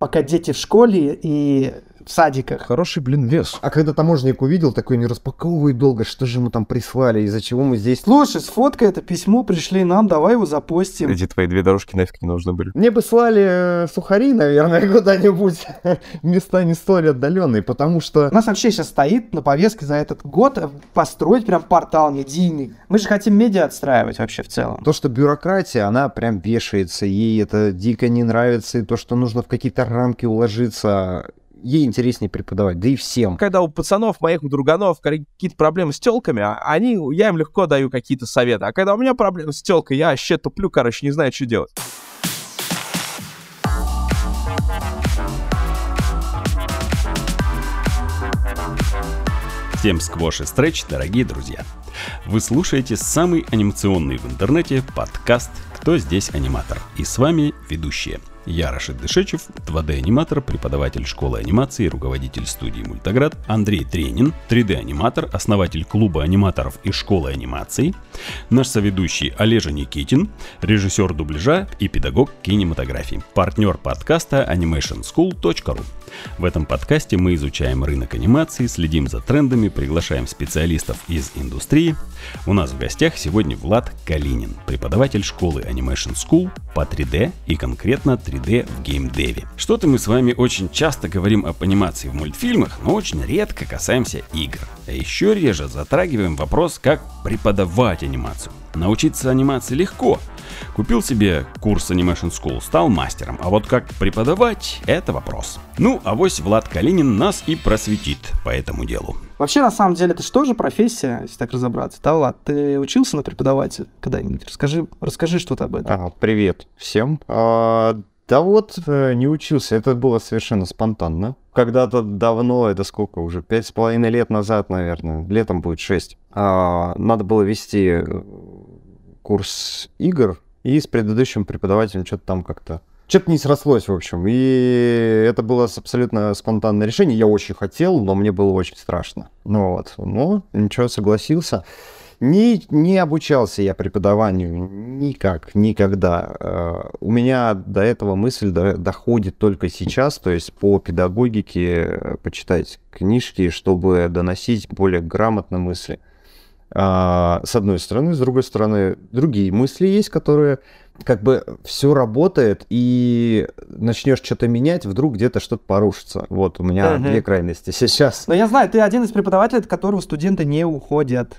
пока дети в школе и в садиках. Хороший, блин, вес. А когда таможенник увидел, такой не распаковывает долго, что же ему там прислали, из-за чего мы здесь... Слушай, сфоткай это письмо, пришли нам, давай его запостим. Эти твои две дорожки нафиг не нужны были. Мне бы слали э, сухари, наверное, куда-нибудь. Места не столь отдаленные, потому что... У нас вообще сейчас стоит на повестке за этот год построить прям портал медийный. Мы же хотим медиа отстраивать вообще в целом. То, что бюрократия, она прям вешается, ей это дико не нравится, и то, что нужно в какие-то рамки уложиться, ей интереснее преподавать, да и всем. Когда у пацанов, моих у друганов какие-то проблемы с телками, а они, я им легко даю какие-то советы. А когда у меня проблемы с телкой, я вообще туплю, короче, не знаю, что делать. Всем сквош и стретч, дорогие друзья. Вы слушаете самый анимационный в интернете подкаст «Кто здесь аниматор?» И с вами ведущие – я Рашид Дышечев, 2D-аниматор, преподаватель школы анимации, руководитель студии Мультаград, Андрей Тренин, 3D-аниматор, основатель клуба аниматоров и школы анимации, наш соведущий Олежа Никитин, режиссер дубляжа и педагог кинематографии, партнер подкаста animationschool.ru. В этом подкасте мы изучаем рынок анимации, следим за трендами, приглашаем специалистов из индустрии. У нас в гостях сегодня Влад Калинин, преподаватель школы Animation School по 3D и конкретно 3D в геймдеве. Что-то мы с вами очень часто говорим об анимации в мультфильмах, но очень редко касаемся игр. А еще реже затрагиваем вопрос, как преподавать анимацию. Научиться анимации легко. Купил себе курс Animation School, стал мастером, а вот как преподавать – это вопрос. Ну, а вось Влад Калинин нас и просветит по этому делу. Вообще, на самом деле, это же тоже профессия, если так разобраться. Да, Влад, ты учился на преподавателя когда-нибудь? Расскажи, расскажи что-то об этом. А, привет всем. А, да вот, э, не учился, это было совершенно спонтанно. Когда-то давно, это сколько уже, пять с половиной лет назад, наверное, летом будет шесть. А, надо было вести э, курс игр, и с предыдущим преподавателем что-то там как-то что-то не срослось, в общем. И это было абсолютно спонтанное решение. Я очень хотел, но мне было очень страшно. Ну вот. Но ничего, согласился. Не, не обучался я преподаванию никак, никогда. Э, у меня до этого мысль доходит только сейчас, то есть по педагогике э, почитать книжки, чтобы доносить более грамотно мысли. А, с одной стороны, с другой стороны, другие мысли есть, которые как бы все работает, и начнешь что-то менять, вдруг где-то что-то порушится. Вот у меня uh-huh. две крайности сейчас. Но я знаю, ты один из преподавателей, от которого студенты не уходят.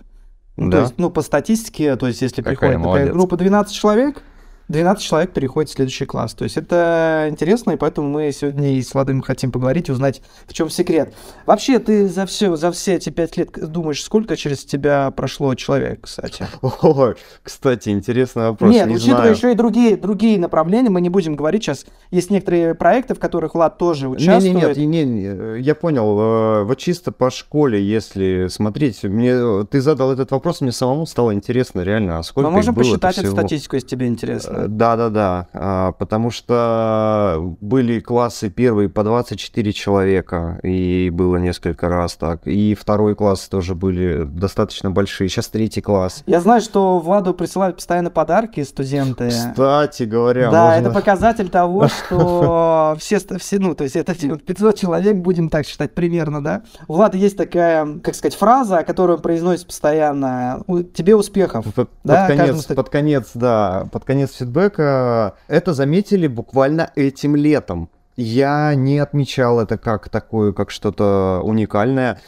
Ну, да. То есть, ну, по статистике, то есть, если Какая приходит молодец. такая группа 12 человек, 12 человек переходит в следующий класс. То есть это интересно, и поэтому мы сегодня и с Владым хотим поговорить и узнать, в чем секрет. Вообще, ты за все, за все эти пять лет думаешь, сколько через тебя прошло человек, кстати? О, кстати, интересный вопрос. Нет, не учитывая знаю. еще и другие, другие направления, мы не будем говорить сейчас. Есть некоторые проекты, в которых Влад тоже участвует. Нет, нет, нет, не, я понял. Э, вот чисто по школе, если смотреть, мне ты задал этот вопрос, мне самому стало интересно, реально, а сколько Мы можем посчитать эту статистику, если тебе интересно. Да-да-да, а, потому что были классы первые по 24 человека, и было несколько раз так. И второй класс тоже были достаточно большие. Сейчас третий класс. Я знаю, что Владу присылают постоянно подарки студенты. Кстати говоря, Да, можно... это показатель того, что все, все, ну, то есть это 500 человек, будем так считать примерно, да? У Влада есть такая, как сказать, фраза, которую он произносит постоянно. Тебе успехов. Под, да, под конец, под конец, да, под конец фидбэка это заметили буквально этим летом. Я не отмечал это как такое, как что-то уникальное.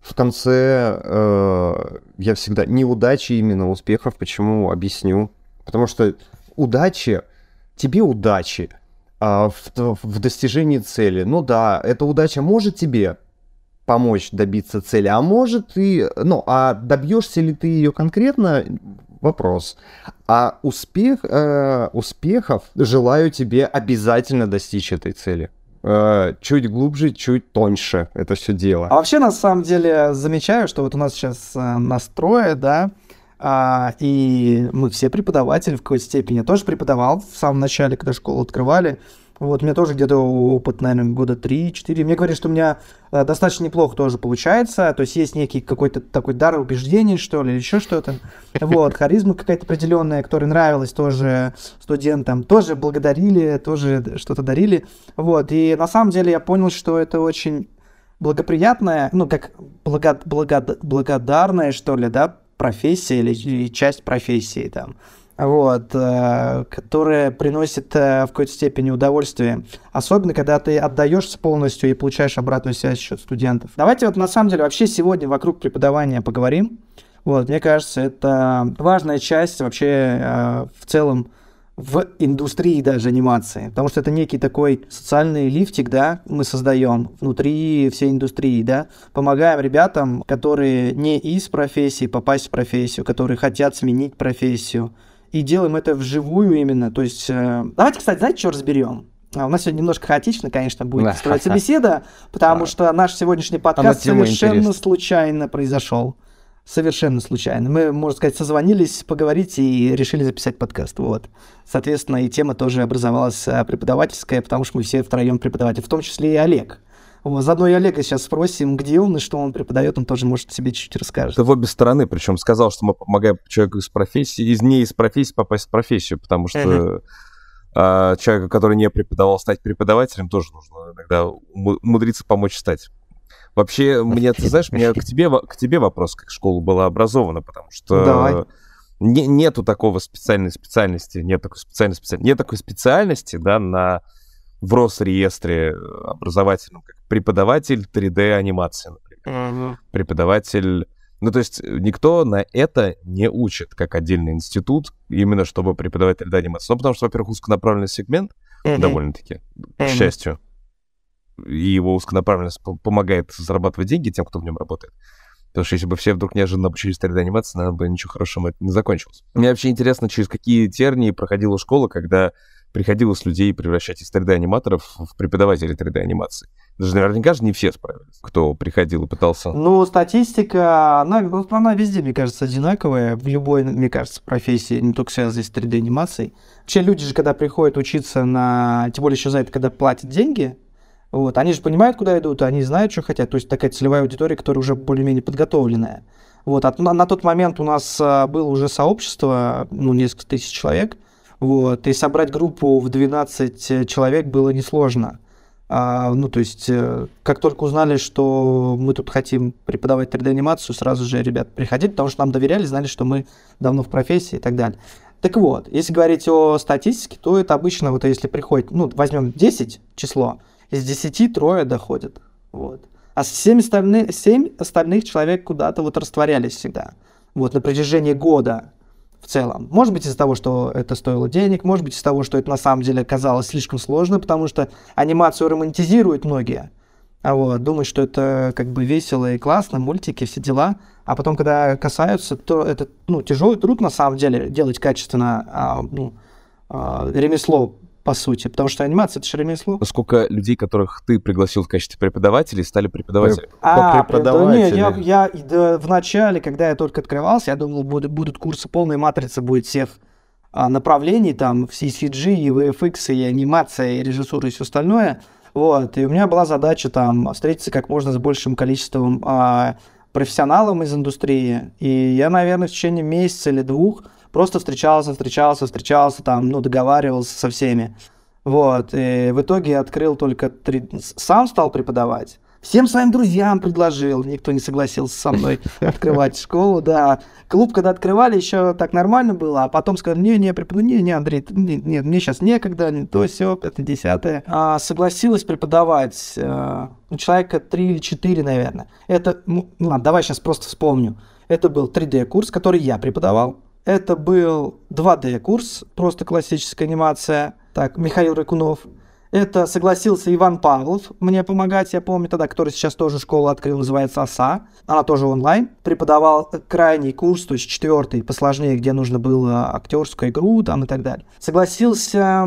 В конце э, я всегда неудачи именно успехов. Почему? Объясню. Потому что удачи, тебе удачи а в, в достижении цели. Ну да, эта удача может тебе помочь добиться цели, а может и, ну, а добьешься ли ты ее конкретно, вопрос. А успех, э, успехов желаю тебе обязательно достичь этой цели э, чуть глубже, чуть тоньше это все дело. А вообще, на самом деле, замечаю, что вот у нас сейчас э, настрое, да, а, и мы все преподаватели в какой-то степени. Я тоже преподавал в самом начале, когда школу открывали. Вот, у меня тоже где-то опыт, наверное, года 3-4. Мне говорят, что у меня э, достаточно неплохо тоже получается. То есть есть некий какой-то такой дар убеждений, что ли, или еще что-то. Вот, харизма какая-то определенная, которая нравилась тоже студентам. Тоже благодарили, тоже что-то дарили. Вот, и на самом деле я понял, что это очень благоприятная, ну, как благо, благо, благодарная, что ли, да, профессия или, или часть профессии там вот, э, которая приносит э, в какой-то степени удовольствие. Особенно, когда ты отдаешься полностью и получаешь обратную связь от студентов. Давайте вот на самом деле вообще сегодня вокруг преподавания поговорим. Вот, мне кажется, это важная часть вообще э, в целом в индустрии даже анимации, потому что это некий такой социальный лифтик, да, мы создаем внутри всей индустрии, да, помогаем ребятам, которые не из профессии попасть в профессию, которые хотят сменить профессию, и делаем это вживую именно. То есть, э, давайте, кстати, знаете, что разберем? А у нас сегодня немножко хаотично, конечно, будет строиться беседа, потому что наш сегодняшний подкаст совершенно случайно произошел. Совершенно случайно. Мы, можно сказать, созвонились, поговорить и решили записать подкаст. Вот. Соответственно, и тема тоже образовалась э, преподавательская, потому что мы все втроем преподаватели, в том числе и Олег. Вот, заодно и Олега сейчас спросим, где он и что он преподает, он тоже может себе чуть-чуть расскажет. Это в обе стороны, причем сказал, что мы помогаем человеку из профессии, из не из профессии попасть в профессию, потому что uh-huh. а, человеку, который не преподавал, стать преподавателем, тоже нужно иногда умудриться помочь стать. Вообще, мне, ты знаешь, меня к тебе, к тебе вопрос, как школа была образована, потому что Давай. Не, нету такого специальной специальности, нет такой специальной специальности, нет такой специальности, да, на в Росреестре образовательном, как преподаватель 3D-анимации, например. Uh-huh. Преподаватель... Ну, то есть никто на это не учит, как отдельный институт, именно чтобы преподавать 3D-анимацию. Ну, потому что, во-первых, узконаправленный сегмент, uh-huh. довольно-таки, uh-huh. к счастью, и его узконаправленность помогает зарабатывать деньги тем, кто в нем работает. Потому что если бы все вдруг неожиданно обучились 3D-анимации, наверное, бы ничего хорошего не закончилось. Мне вообще интересно, через какие тернии проходила школа, когда приходилось людей превращать из 3D-аниматоров в преподавателей 3D-анимации. Даже наверняка же не все справились, кто приходил и пытался. Ну, статистика, она, она везде, мне кажется, одинаковая, в любой, мне кажется, профессии, не только связанной с 3D-анимацией. Вообще люди же, когда приходят учиться на... Тем более еще за это, когда платят деньги, вот, они же понимают, куда идут, они знают, что хотят. То есть такая целевая аудитория, которая уже более-менее подготовленная. Вот, а на, тот момент у нас а, было уже сообщество, ну, несколько тысяч человек, вот, и собрать группу в 12 э, человек было несложно. А, ну, то есть, э, как только узнали, что мы тут хотим преподавать 3D-анимацию, сразу же ребят приходили, потому что нам доверяли, знали, что мы давно в профессии и так далее. Так вот, если говорить о статистике, то это обычно, вот если приходит, ну, возьмем 10 число, из 10 трое доходят. Вот. А 7 остальных, 7 остальных человек куда-то вот растворялись всегда. Вот, на протяжении года в целом. Может быть из-за того, что это стоило денег, может быть из-за того, что это на самом деле оказалось слишком сложно, потому что анимацию романтизируют многие. А вот, думают, что это как бы весело и классно, мультики, все дела. А потом, когда касаются, то это ну, тяжелый труд на самом деле делать качественно а, ну, а, ремесло по сути, потому что анимация это же ремесло. Сколько людей, которых ты пригласил в качестве преподавателей, стали преподавателями? А, преподаватели. Да, не, я, я да, в начале, когда я только открывался, я думал, будут, будут курсы полной матрицы, будет всех а, направлений, там, в CCG, и VFX, и анимация, и режиссура, и все остальное. Вот, и у меня была задача там встретиться как можно с большим количеством а, профессионалов из индустрии. И я, наверное, в течение месяца или двух просто встречался, встречался, встречался, там, ну, договаривался со всеми. Вот, и в итоге открыл только три... Сам стал преподавать. Всем своим друзьям предложил, никто не согласился со мной открывать школу, да. Клуб, когда открывали, еще так нормально было, а потом сказали, не, не, преподаю, не, не, Андрей, нет, не, мне сейчас некогда, не то, все, это десятое. А, согласилась преподавать, а, ну, человека три или четыре, наверное. Это, ну, ладно, давай сейчас просто вспомню. Это был 3D-курс, который я преподавал. Это был 2D-курс, просто классическая анимация. Так, Михаил Рыкунов. Это согласился Иван Павлов мне помогать, я помню тогда, который сейчас тоже школу открыл, называется ОСА. Она тоже онлайн. Преподавал крайний курс, то есть четвертый, посложнее, где нужно было актерскую игру там и так далее. Согласился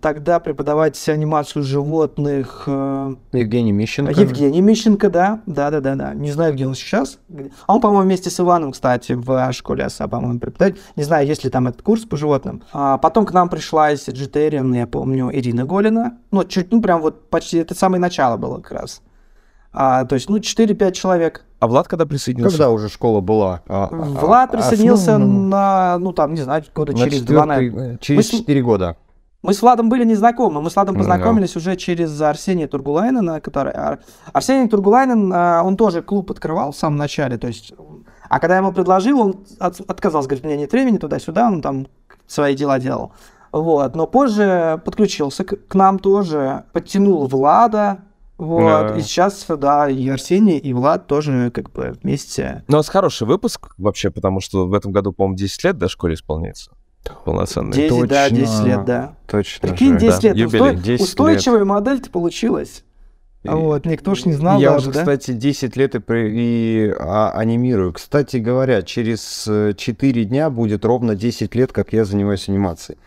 тогда преподавать анимацию животных. Э, Евгений Мищенко. Евгений Мищенко, да. Да, да, да, да. Не знаю, где он сейчас. А он, по-моему, вместе с Иваном, кстати, в школе ОСА, по-моему, преподает. Не знаю, есть ли там этот курс по животным. А потом к нам пришла из Vegetarian, я помню, Ирина Голина Ну, чуть, ну, прям вот почти это самое начало было как раз. А, то есть, ну, 4-5 человек. А Влад когда присоединился? Когда уже школа была? А, а Влад а, присоединился основном... на, ну, там, не знаю, года на через два, наверное. Через четыре года. Мы с Владом были незнакомы. Мы с Владом познакомились mm-hmm. уже через Арсения Тургулайнена, который... Арсений Тургулайнен, а, он тоже клуб открывал в самом начале, то есть... А когда я ему предложил, он от, отказался, говорит, у меня нет времени туда-сюда, он там свои дела делал. Вот, но позже подключился к, к нам тоже, подтянул Влада, вот, да. и сейчас, да, и Арсений, и Влад тоже как бы вместе. Ну, у нас хороший выпуск вообще, потому что в этом году, по-моему, 10 лет до школе исполняется. Полноценный. 10, Точно. да, 10 лет, да. Точно Прикинь, 10 да. лет. Юбилей, 10 Устойчивая лет. модель-то получилась. И... Вот, никто ж не знал Я даже, уже, да? кстати, 10 лет и, и а, анимирую. Кстати говоря, через 4 дня будет ровно 10 лет, как я занимаюсь анимацией.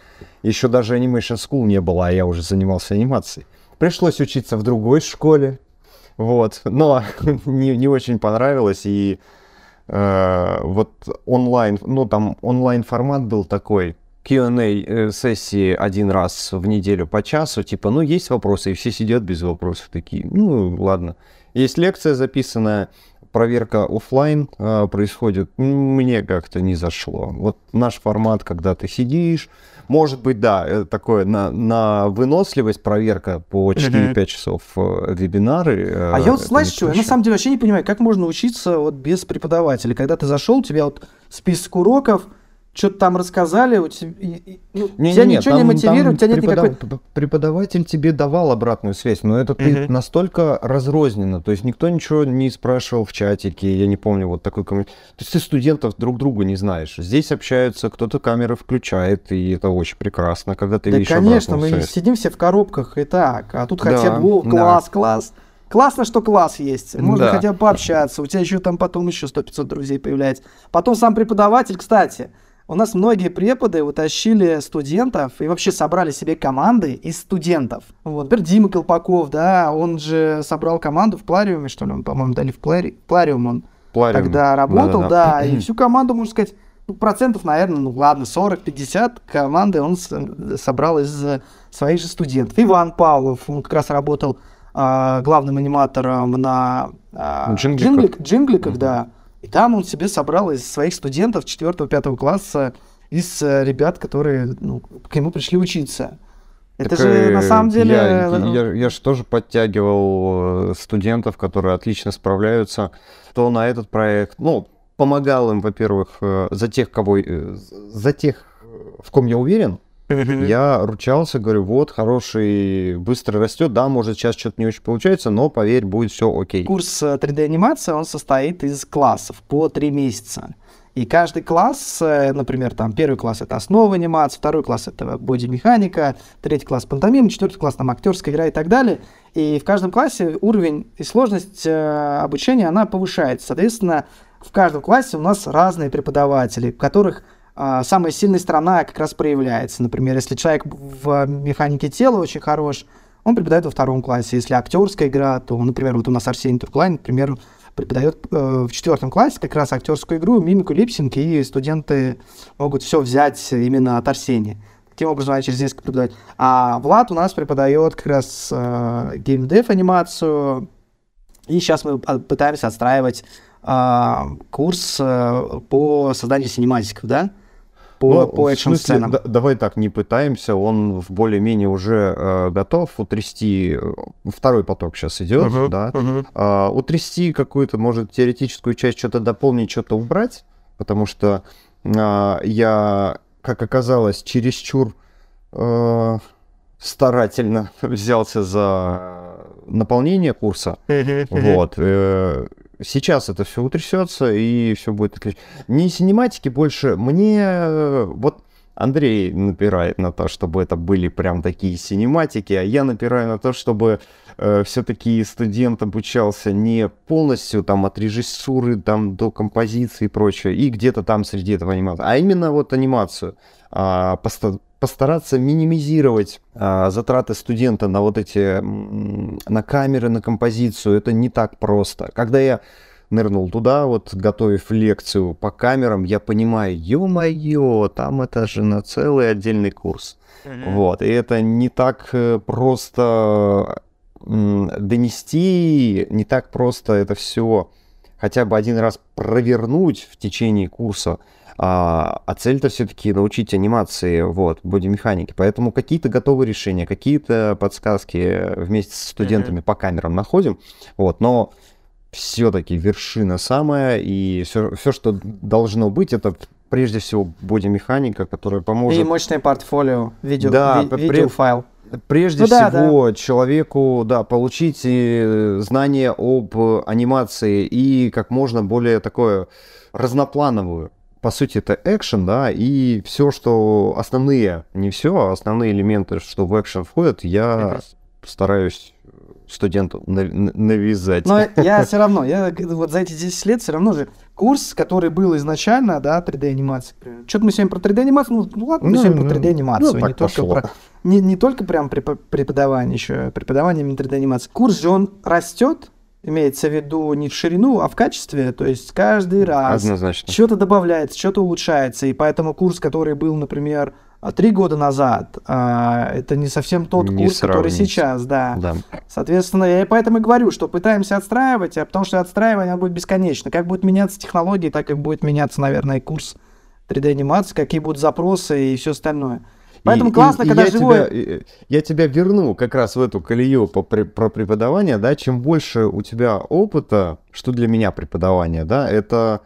Еще даже Animation School не было, а я уже занимался анимацией. Пришлось учиться в другой школе, вот, но не, не очень понравилось, и э, вот онлайн, ну там онлайн формат был такой, Q&A э, сессии один раз в неделю по часу, типа, ну, есть вопросы, и все сидят без вопросов такие, ну, ладно. Есть лекция записанная, проверка офлайн э, происходит, мне как-то не зашло. Вот наш формат, когда ты сидишь, может быть, да, э, такое на, на выносливость проверка по 4-5 mm-hmm. часов э, вебинары. А я вот, знаешь, что, я на самом деле вообще не понимаю, как можно учиться вот без преподавателя. Когда ты зашел, у тебя вот список уроков, что-то там рассказали, у тебя, ну, не, тебя не, ничего там, не мотивирует, у тебя нет преподав... никакой... Преподаватель тебе давал обратную связь, но это ты угу. настолько разрозненно, то есть никто ничего не спрашивал в чатике, я не помню вот такой комментарий. То есть ты студентов друг друга не знаешь. Здесь общаются, кто-то камеры включает, и это очень прекрасно, когда ты да, видишь конечно, мы связь. сидим все в коробках и так, а тут да, хотят, о, класс, да. класс. Классно, что класс есть. Можно да. хотя бы пообщаться. У тебя еще там потом еще 100-500 друзей появляется. Потом сам преподаватель, кстати, у нас многие преподы утащили студентов и вообще собрали себе команды из студентов. Вот, например, Дима Колпаков, да, он же собрал команду в Плариуме, что ли, он, по-моему, дали в Плари... Плариум он Плариум. тогда работал, да, да, да, и всю команду, можно сказать, ну, процентов, наверное, ну ладно, 40-50 команды он собрал из своих же студентов. Иван Павлов, он как раз работал а, главным аниматором на а, джингликах, джингликах, да. И там он себе собрал из своих студентов 4-5 класса, из э, ребят, которые ну, к нему пришли учиться. Это так, же на самом деле... Я, ну... я, я же тоже подтягивал э, студентов, которые отлично справляются, то на этот проект. Ну, помогал им, во-первых, э, за тех, кого... За тех, в ком я уверен, я ручался, говорю, вот, хороший, быстро растет, да, может, сейчас что-то не очень получается, но, поверь, будет все окей. Курс 3D-анимации, он состоит из классов по 3 месяца. И каждый класс, э, например, там первый класс это основа анимации, второй класс это боди-механика, третий класс пантомим, четвертый класс там актерская игра и так далее. И в каждом классе уровень и сложность э, обучения, она повышается. Соответственно, в каждом классе у нас разные преподаватели, у которых самая сильная сторона как раз проявляется. Например, если человек в механике тела очень хорош, он преподает во втором классе. Если актерская игра, то, например, вот у нас Арсений Турклайн, например, преподает э, в четвертом классе как раз актерскую игру, мимику, lip sync, и студенты могут все взять именно от Арсения. Таким образом, через несколько преподавать. А Влад у нас преподает как раз э, gamedev анимацию, и сейчас мы пытаемся отстраивать э, курс э, по созданию синематиков, да? По, ну, по экшн-сценам. Да, давай так, не пытаемся, он в более-менее уже э, готов утрясти, э, второй поток сейчас идет, uh-huh, да, uh-huh. Э, утрясти какую-то, может, теоретическую часть, что-то дополнить, что-то убрать, потому что э, я, как оказалось, чересчур э, старательно взялся за наполнение курса, uh-huh, uh-huh. вот, э, Сейчас это все утрясется, и все будет. Не синематики больше. Мне вот Андрей напирает на то, чтобы это были прям такие синематики, а я напираю на то, чтобы э, все-таки студент обучался не полностью там от режиссуры там до композиции и прочее, и где-то там среди этого анимации, а именно вот анимацию. А, поста- постараться минимизировать а, затраты студента на вот эти, на камеры, на композицию, это не так просто. Когда я нырнул туда, вот, готовив лекцию по камерам, я понимаю, ё-моё, там это же на целый отдельный курс. Mm-hmm. Вот, и это не так э, просто донести, не так просто это все хотя бы один раз провернуть в течение курса, а, а цель-то все-таки научить анимации, вот, бодимеханики. Поэтому какие-то готовые решения, какие-то подсказки вместе с студентами mm-hmm. по камерам находим, вот, но все-таки вершина самая, и все, все, что должно быть, это прежде всего бодимеханика, которая поможет... И мощное портфолио, видео, да, ви- видеофайл. Прежде ну, всего, да. человеку, да, получить э, знания об анимации и как можно более такое разноплановую. По сути, это экшен, да, и все, что основные, не все, а основные элементы, что в экшен входят, я стараюсь студенту навязать. Но я все равно, я вот за эти 10 лет все равно же курс, который был изначально, да, 3D-анимация. Что-то мы сегодня про 3D-анимацию, ну, ну ладно, мы ну, сегодня ну, про 3D-анимацию, ну, не, только про, не, не только прям преподавание еще, преподавание 3D-анимации. Курс же, он растет, имеется в виду не в ширину, а в качестве, то есть каждый раз что-то добавляется, что-то улучшается, и поэтому курс, который был, например, а три года назад, а, это не совсем тот не курс, сравнить. который сейчас, да. да. Соответственно, я поэтому и говорю, что пытаемся отстраивать, а потому что отстраивание будет бесконечно. Как будут меняться технологии, так и будет меняться, наверное, курс 3D-анимации, какие будут запросы и все остальное. Поэтому и, классно, и, когда я живой... Тебя, я тебя верну как раз в эту колею по, про преподавание, да, чем больше у тебя опыта, что для меня преподавание, да, это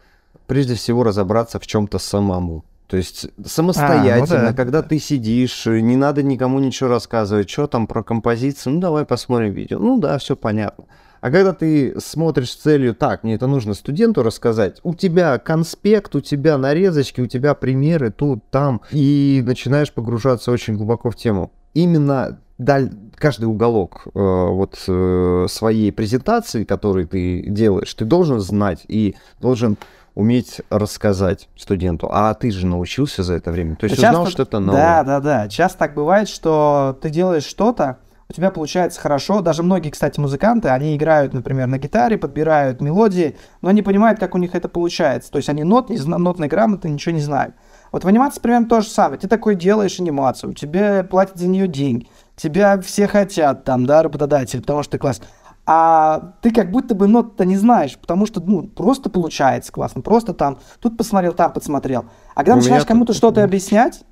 прежде всего разобраться в чем-то самому. То есть самостоятельно, а, ну да. когда ты сидишь, не надо никому ничего рассказывать, что там про композицию, ну давай посмотрим видео. Ну да, все понятно. А когда ты смотришь с целью, так, мне это нужно студенту рассказать, у тебя конспект, у тебя нарезочки, у тебя примеры тут, там, и начинаешь погружаться очень глубоко в тему. Именно даль, каждый уголок э, вот э, своей презентации, который ты делаешь, ты должен знать и должен уметь рассказать студенту. А ты же научился за это время. То есть часто, узнал что-то новое. Да, да, да. Часто так бывает, что ты делаешь что-то, у тебя получается хорошо. Даже многие, кстати, музыканты, они играют, например, на гитаре, подбирают мелодии, но они понимают, как у них это получается. То есть они нот, не, нотной грамоты ничего не знают. Вот в анимации примерно то же самое. Ты такой делаешь анимацию, тебе платят за нее деньги, тебя все хотят там, да, работодатель, потому что ты класс а ты как будто бы нот-то не знаешь, потому что, ну, просто получается классно, просто там, тут посмотрел, там подсмотрел. А когда у начинаешь кому-то что-то объяснять,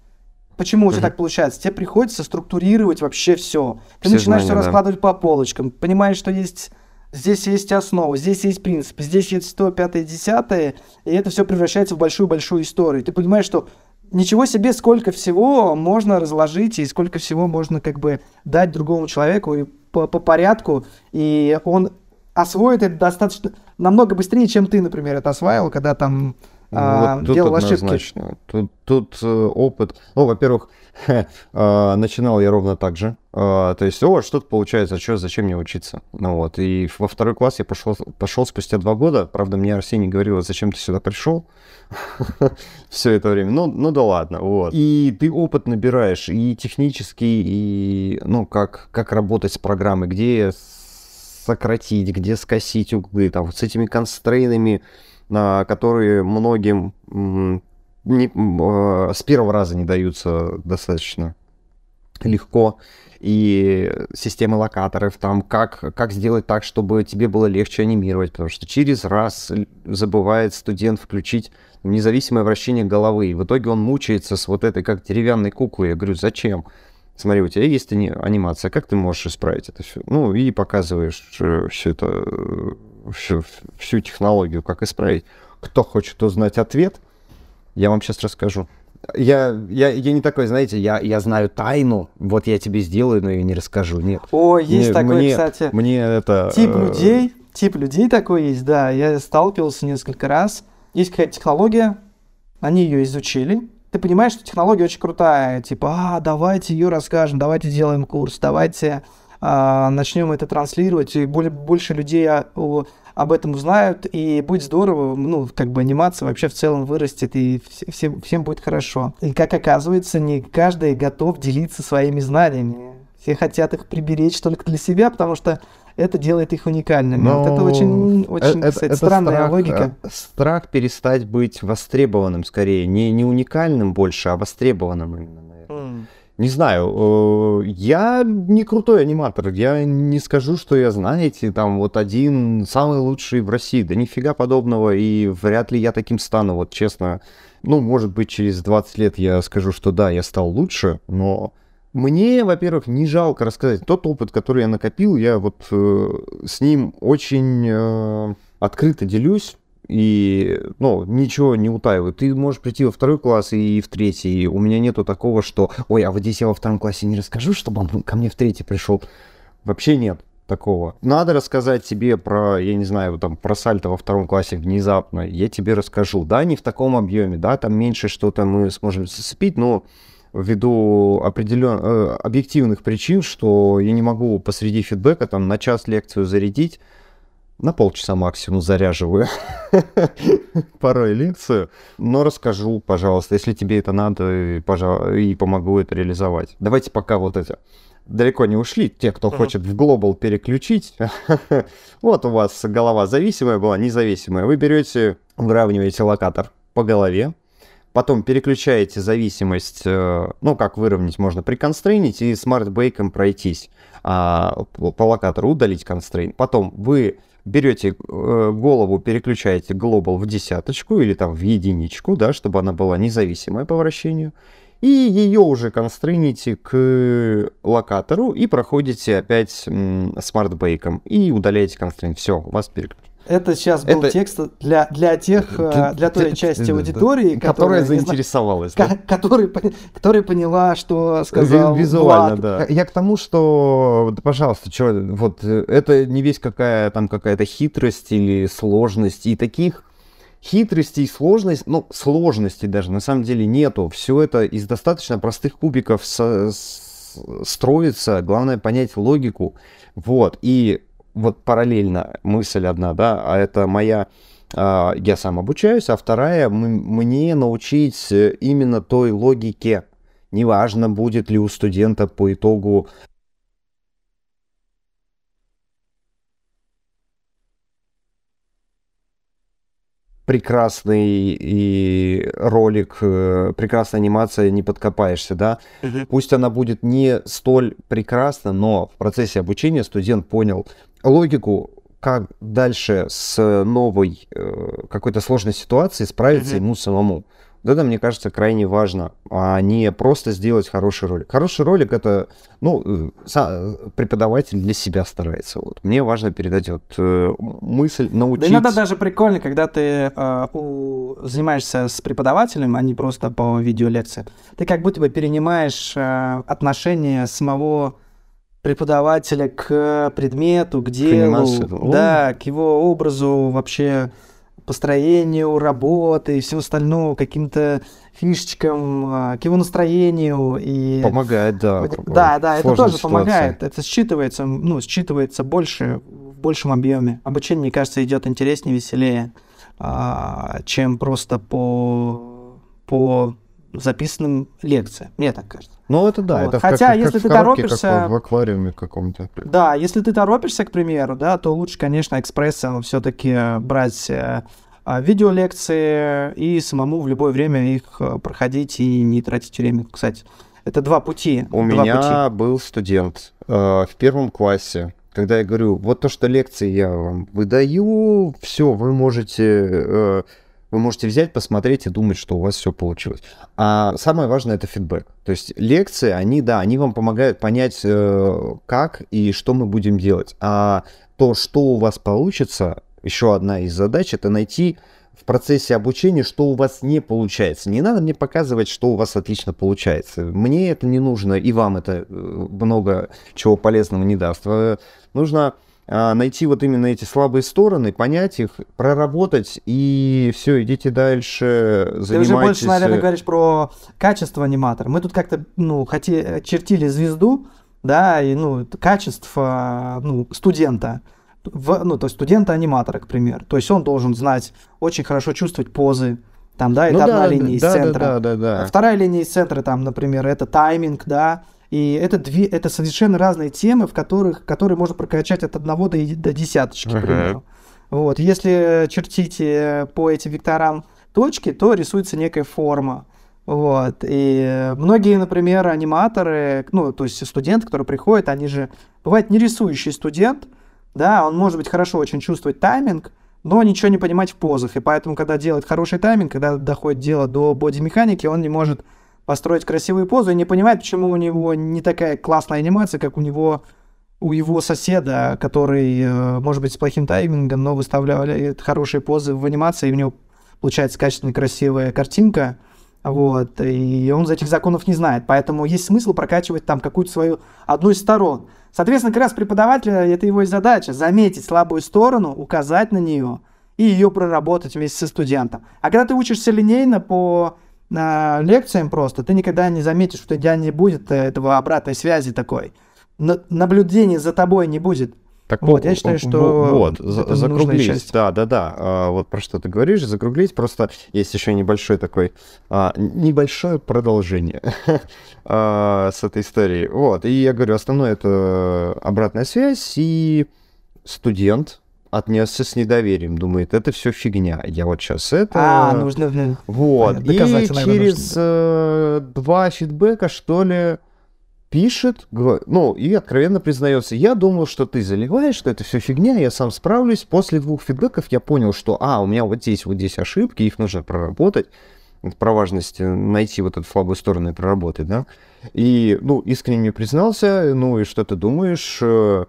почему у тебя так получается, тебе приходится структурировать вообще все. Ты все начинаешь знания, все раскладывать да. по полочкам, понимаешь, что есть здесь есть основа, здесь есть принцип, здесь есть то, пятое, десятое, и это все превращается в большую-большую историю. Ты понимаешь, что ничего себе, сколько всего можно разложить и сколько всего можно как бы дать другому человеку и по, по порядку, и он освоит это достаточно намного быстрее, чем ты, например, это осваивал, когда там ну, а, вот делал ошибки. Тут, тут э, опыт. Ну, во-первых, э, начинал я ровно так же. Э, то есть, о, что-то получается, что, зачем мне учиться? Ну вот. И во второй класс я пошел, пошел спустя два года. Правда, мне Арсений говорил, зачем ты сюда пришел все это время. Ну, ну да ладно, вот. И ты опыт набираешь и технический, и, ну, как, как работать с программой, где сократить, где скосить углы, там, вот с этими констрейнами, которые многим не, а, с первого раза не даются достаточно легко. И системы локаторов, там, как, как сделать так, чтобы тебе было легче анимировать, потому что через раз забывает студент включить независимое вращение головы, и в итоге он мучается с вот этой, как деревянной куклой. Я говорю, зачем? Смотри, у тебя есть анимация, как ты можешь исправить это все? Ну, и показываешь э, все это э, всю, всю технологию, как исправить. Кто хочет узнать ответ, я вам сейчас расскажу. Я, я, я не такой, знаете, я, я знаю тайну, вот я тебе сделаю, но я не расскажу. Нет. О, есть мне, такой, мне, кстати. Мне это... Тип э... людей, тип людей такой есть, да. Я сталкивался несколько раз. Есть какая-то технология, они ее изучили. Ты понимаешь, что технология очень крутая. Типа, а, давайте ее расскажем, давайте сделаем курс, давайте а, начнем это транслировать, и более, больше людей об этом узнают, и будет здорово, ну, как бы анимация вообще в целом вырастет, и всем, всем будет хорошо. И как оказывается, не каждый готов делиться своими знаниями. Все хотят их приберечь только для себя, потому что это делает их уникальными. Но вот это очень, очень это, кстати, это странная страх, логика. Э, страх перестать быть востребованным скорее. Не, не уникальным больше, а востребованным именно. Не знаю, э, я не крутой аниматор, я не скажу, что я, знаете, там вот один самый лучший в России, да нифига подобного, и вряд ли я таким стану, вот честно. Ну, может быть, через 20 лет я скажу, что да, я стал лучше, но мне, во-первых, не жалко рассказать. Тот опыт, который я накопил, я вот э, с ним очень э, открыто делюсь, и, ну, ничего не утаиваю. Ты можешь прийти во второй класс и в третий. И у меня нету такого, что, ой, а вот здесь я во втором классе не расскажу, чтобы он ко мне в третий пришел. Вообще нет такого. Надо рассказать тебе про, я не знаю, там, про сальто во втором классе внезапно. Я тебе расскажу. Да, не в таком объеме, да, там меньше что-то мы сможем зацепить, но ввиду определен... Э, объективных причин, что я не могу посреди фидбэка там на час лекцию зарядить, на полчаса максимум заряживаю порой лекцию, но расскажу, пожалуйста, если тебе это надо, и, пожалуйста, и помогу это реализовать. Давайте пока вот эти далеко не ушли, те, кто uh-huh. хочет в глобал переключить. вот у вас голова зависимая была, независимая. Вы берете, выравниваете локатор по голове, потом переключаете зависимость, э, ну, как выровнять, можно приконстрейнить и смарт-бейком пройтись а, по локатору, удалить constraint. Потом вы берете э, голову, переключаете global в десяточку или там в единичку, да, чтобы она была независимая по вращению, и ее уже констрейните к локатору и проходите опять smart bake ом и удаляете constraint. Все, у вас переключено. Это сейчас был это... текст для, для тех, для, для той части аудитории, которая, которая заинтересовалась. Да? который, которая поняла, что сказал Визуально, Влад. да. Я к тому, что, пожалуйста, что, вот это не весь какая там какая-то хитрость или сложность. И таких хитростей, и сложностей, ну, сложностей даже на самом деле нету. Все это из достаточно простых кубиков с, с, строится. Главное понять логику. Вот. И вот параллельно мысль одна, да, а это моя, а, я сам обучаюсь, а вторая, мне научить именно той логике. Неважно, будет ли у студента по итогу прекрасный и ролик, э, прекрасная анимация, не подкопаешься, да. Угу. Пусть она будет не столь прекрасна, но в процессе обучения студент понял логику, как дальше с новой э, какой-то сложной ситуацией справиться угу. ему самому. Вот это, мне кажется, крайне важно, а не просто сделать хороший ролик. Хороший ролик это, ну, преподаватель для себя старается. Вот. Мне важно передать вот э, мысль, научить. Да иногда даже прикольно, когда ты э, у, занимаешься с преподавателем, а не просто по видеолекции. Ты как будто бы перенимаешь э, отношение самого преподавателя к предмету, к делу, да, к его образу вообще построению работы и всему остальному, каким-то фишечкам, а, к его настроению. И... Помогает, да. Да, да, это тоже ситуации. помогает. Это считывается, ну, считывается больше, в большем объеме. Обучение, мне кажется, идет интереснее, веселее, а, чем просто по, по записанным лекциям. Мне так кажется. Ну, это да. Вот. Это Хотя, как, если как ты коробке, торопишься... Как в аквариуме каком-то. Да, если ты торопишься, к примеру, да, то лучше, конечно, экспрессом все-таки брать э, а, видеолекции и самому в любое время их э, проходить и не тратить время. Кстати, это два пути. У два меня пути. был студент э, в первом классе, когда я говорю, вот то, что лекции я вам выдаю, все, вы можете... Э, вы можете взять, посмотреть и думать, что у вас все получилось. А самое важное это фидбэк. То есть лекции, они, да, они вам помогают понять, э, как и что мы будем делать. А то, что у вас получится, еще одна из задач, это найти в процессе обучения, что у вас не получается. Не надо мне показывать, что у вас отлично получается. Мне это не нужно, и вам это э, много чего полезного не даст. Э, нужно найти вот именно эти слабые стороны, понять их, проработать, и все, идите дальше, занимайтесь... Ты уже больше, наверное, говоришь про качество аниматора. Мы тут как-то, ну, хоти... чертили звезду, да, и, ну, качество, ну, студента. В, ну, то есть студента-аниматора, к примеру. То есть он должен знать, очень хорошо чувствовать позы, там, да, это ну, одна да, линия да, из центра. Да, да, да, да. Вторая линия из центра, там, например, это тайминг, да, И это, две, это совершенно разные темы, в которых, которые можно прокачать от одного до, до десяточки, uh-huh. к примеру. Вот. Если чертите по этим векторам точки, то рисуется некая форма. Вот. И многие, например, аниматоры, ну, то есть студенты, которые приходят, они же... Бывает нерисующий студент, да, он может быть хорошо очень чувствовать тайминг, но ничего не понимать в позах. И поэтому, когда делает хороший тайминг, когда доходит дело до боди-механики, он не может построить красивую позу и не понимает, почему у него не такая классная анимация, как у него у его соседа, который, э, может быть, с плохим таймингом, но выставляли хорошие позы в анимации, и у него получается качественная, красивая картинка, вот, и он этих законов не знает, поэтому есть смысл прокачивать там какую-то свою одну из сторон. Соответственно, как раз преподавателя, это его и задача, заметить слабую сторону, указать на нее и ее проработать вместе со студентом. А когда ты учишься линейно по э, лекциям просто, ты никогда не заметишь, что у тебя не будет этого обратной связи такой. На наблюдения за тобой не будет. Так вот, я считаю, что вот, это закруглить, да, да, да, а, вот про что ты говоришь, закруглить, просто есть еще небольшой такой, а, небольшое продолжение а, с этой историей, вот, и я говорю, основное это обратная связь, и студент отнесся с недоверием, думает, это все фигня, я вот сейчас это... А, нужно... Вот, и через э, два фидбэка, что ли, пишет, ну, и откровенно признается, я думал, что ты заливаешь, что это все фигня, я сам справлюсь. После двух фидбэков я понял, что, а, у меня вот здесь, вот здесь ошибки, их нужно проработать. Про важность э, найти вот эту слабую сторону и проработать, да. И, ну, искренне признался, ну, и что ты думаешь, э,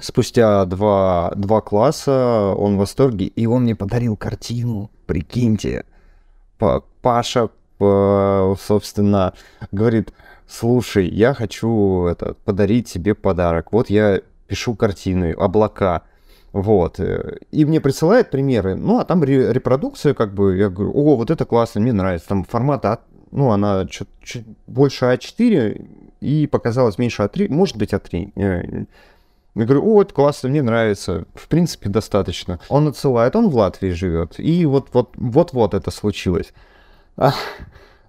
спустя два, два класса он в восторге, и он мне подарил картину, прикиньте. Паша, собственно, говорит, слушай, я хочу это, подарить тебе подарок. Вот я пишу картины, облака. Вот. Э, и мне присылают примеры. Ну, а там репродукция, как бы, я говорю, о, вот это классно, мне нравится. Там формат, а, ну, она чуть, чуть больше А4 и показалось меньше А3, может быть А3. Я говорю, о, это классно, мне нравится. В принципе, достаточно. Он отсылает, он в Латвии живет. И вот, вот, вот, вот это случилось.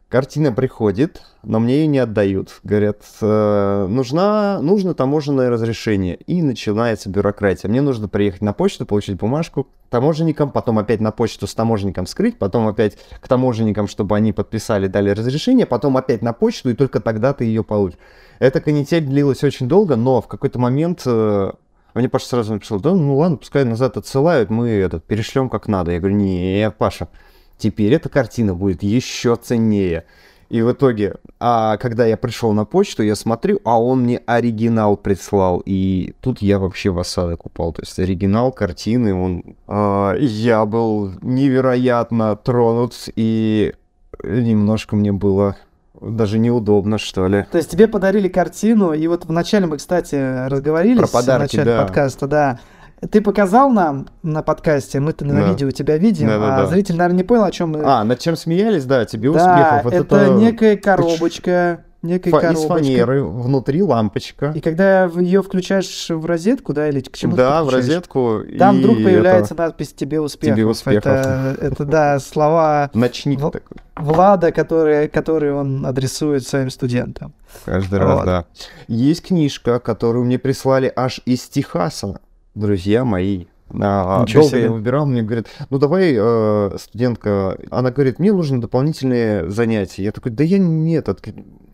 Картина приходит, но мне ее не отдают. Говорят, э, нужна, нужно таможенное разрешение. И начинается бюрократия. Мне нужно приехать на почту, получить бумажку таможенникам, потом опять на почту с таможенником скрыть, потом опять к таможенникам, чтобы они подписали, дали разрешение, потом опять на почту, и только тогда ты ее получишь. Эта канитель длилась очень долго, но в какой-то момент э, мне Паша сразу написал, да ну ладно, пускай назад отсылают, мы этот перешлем как надо. Я говорю, не, Паша, теперь эта картина будет еще ценнее. И в итоге, а когда я пришел на почту, я смотрю, а он мне оригинал прислал. И тут я вообще в осадок упал. То есть оригинал картины, он... А, я был невероятно тронут, и немножко мне было даже неудобно, что ли. То есть тебе подарили картину, и вот вначале мы, кстати, разговорились Про подарки, в начале да. подкаста, да. Ты показал нам на подкасте, мы-то на да. видео тебя видим, да, да, а да. зритель, наверное, не понял, о чем мы. А, над чем смеялись, да, тебе да, успехов. Это, это некая коробочка. Некая Фа- коробочка. Из фанеры, внутри лампочка. И когда ее включаешь в розетку, да, или к чему Да, в розетку. Там вдруг появляется это... надпись «Тебе успехов». Тебе успехов. Это, это да, слова Ночник в... такой. Влада, которые, которые он адресует своим студентам. Каждый вот. раз, да. Есть книжка, которую мне прислали аж из Техаса друзья мои. А, долго себе. я выбирал, мне говорят, ну давай, э, студентка, она говорит, мне нужны дополнительные занятия. Я такой, да я не этот,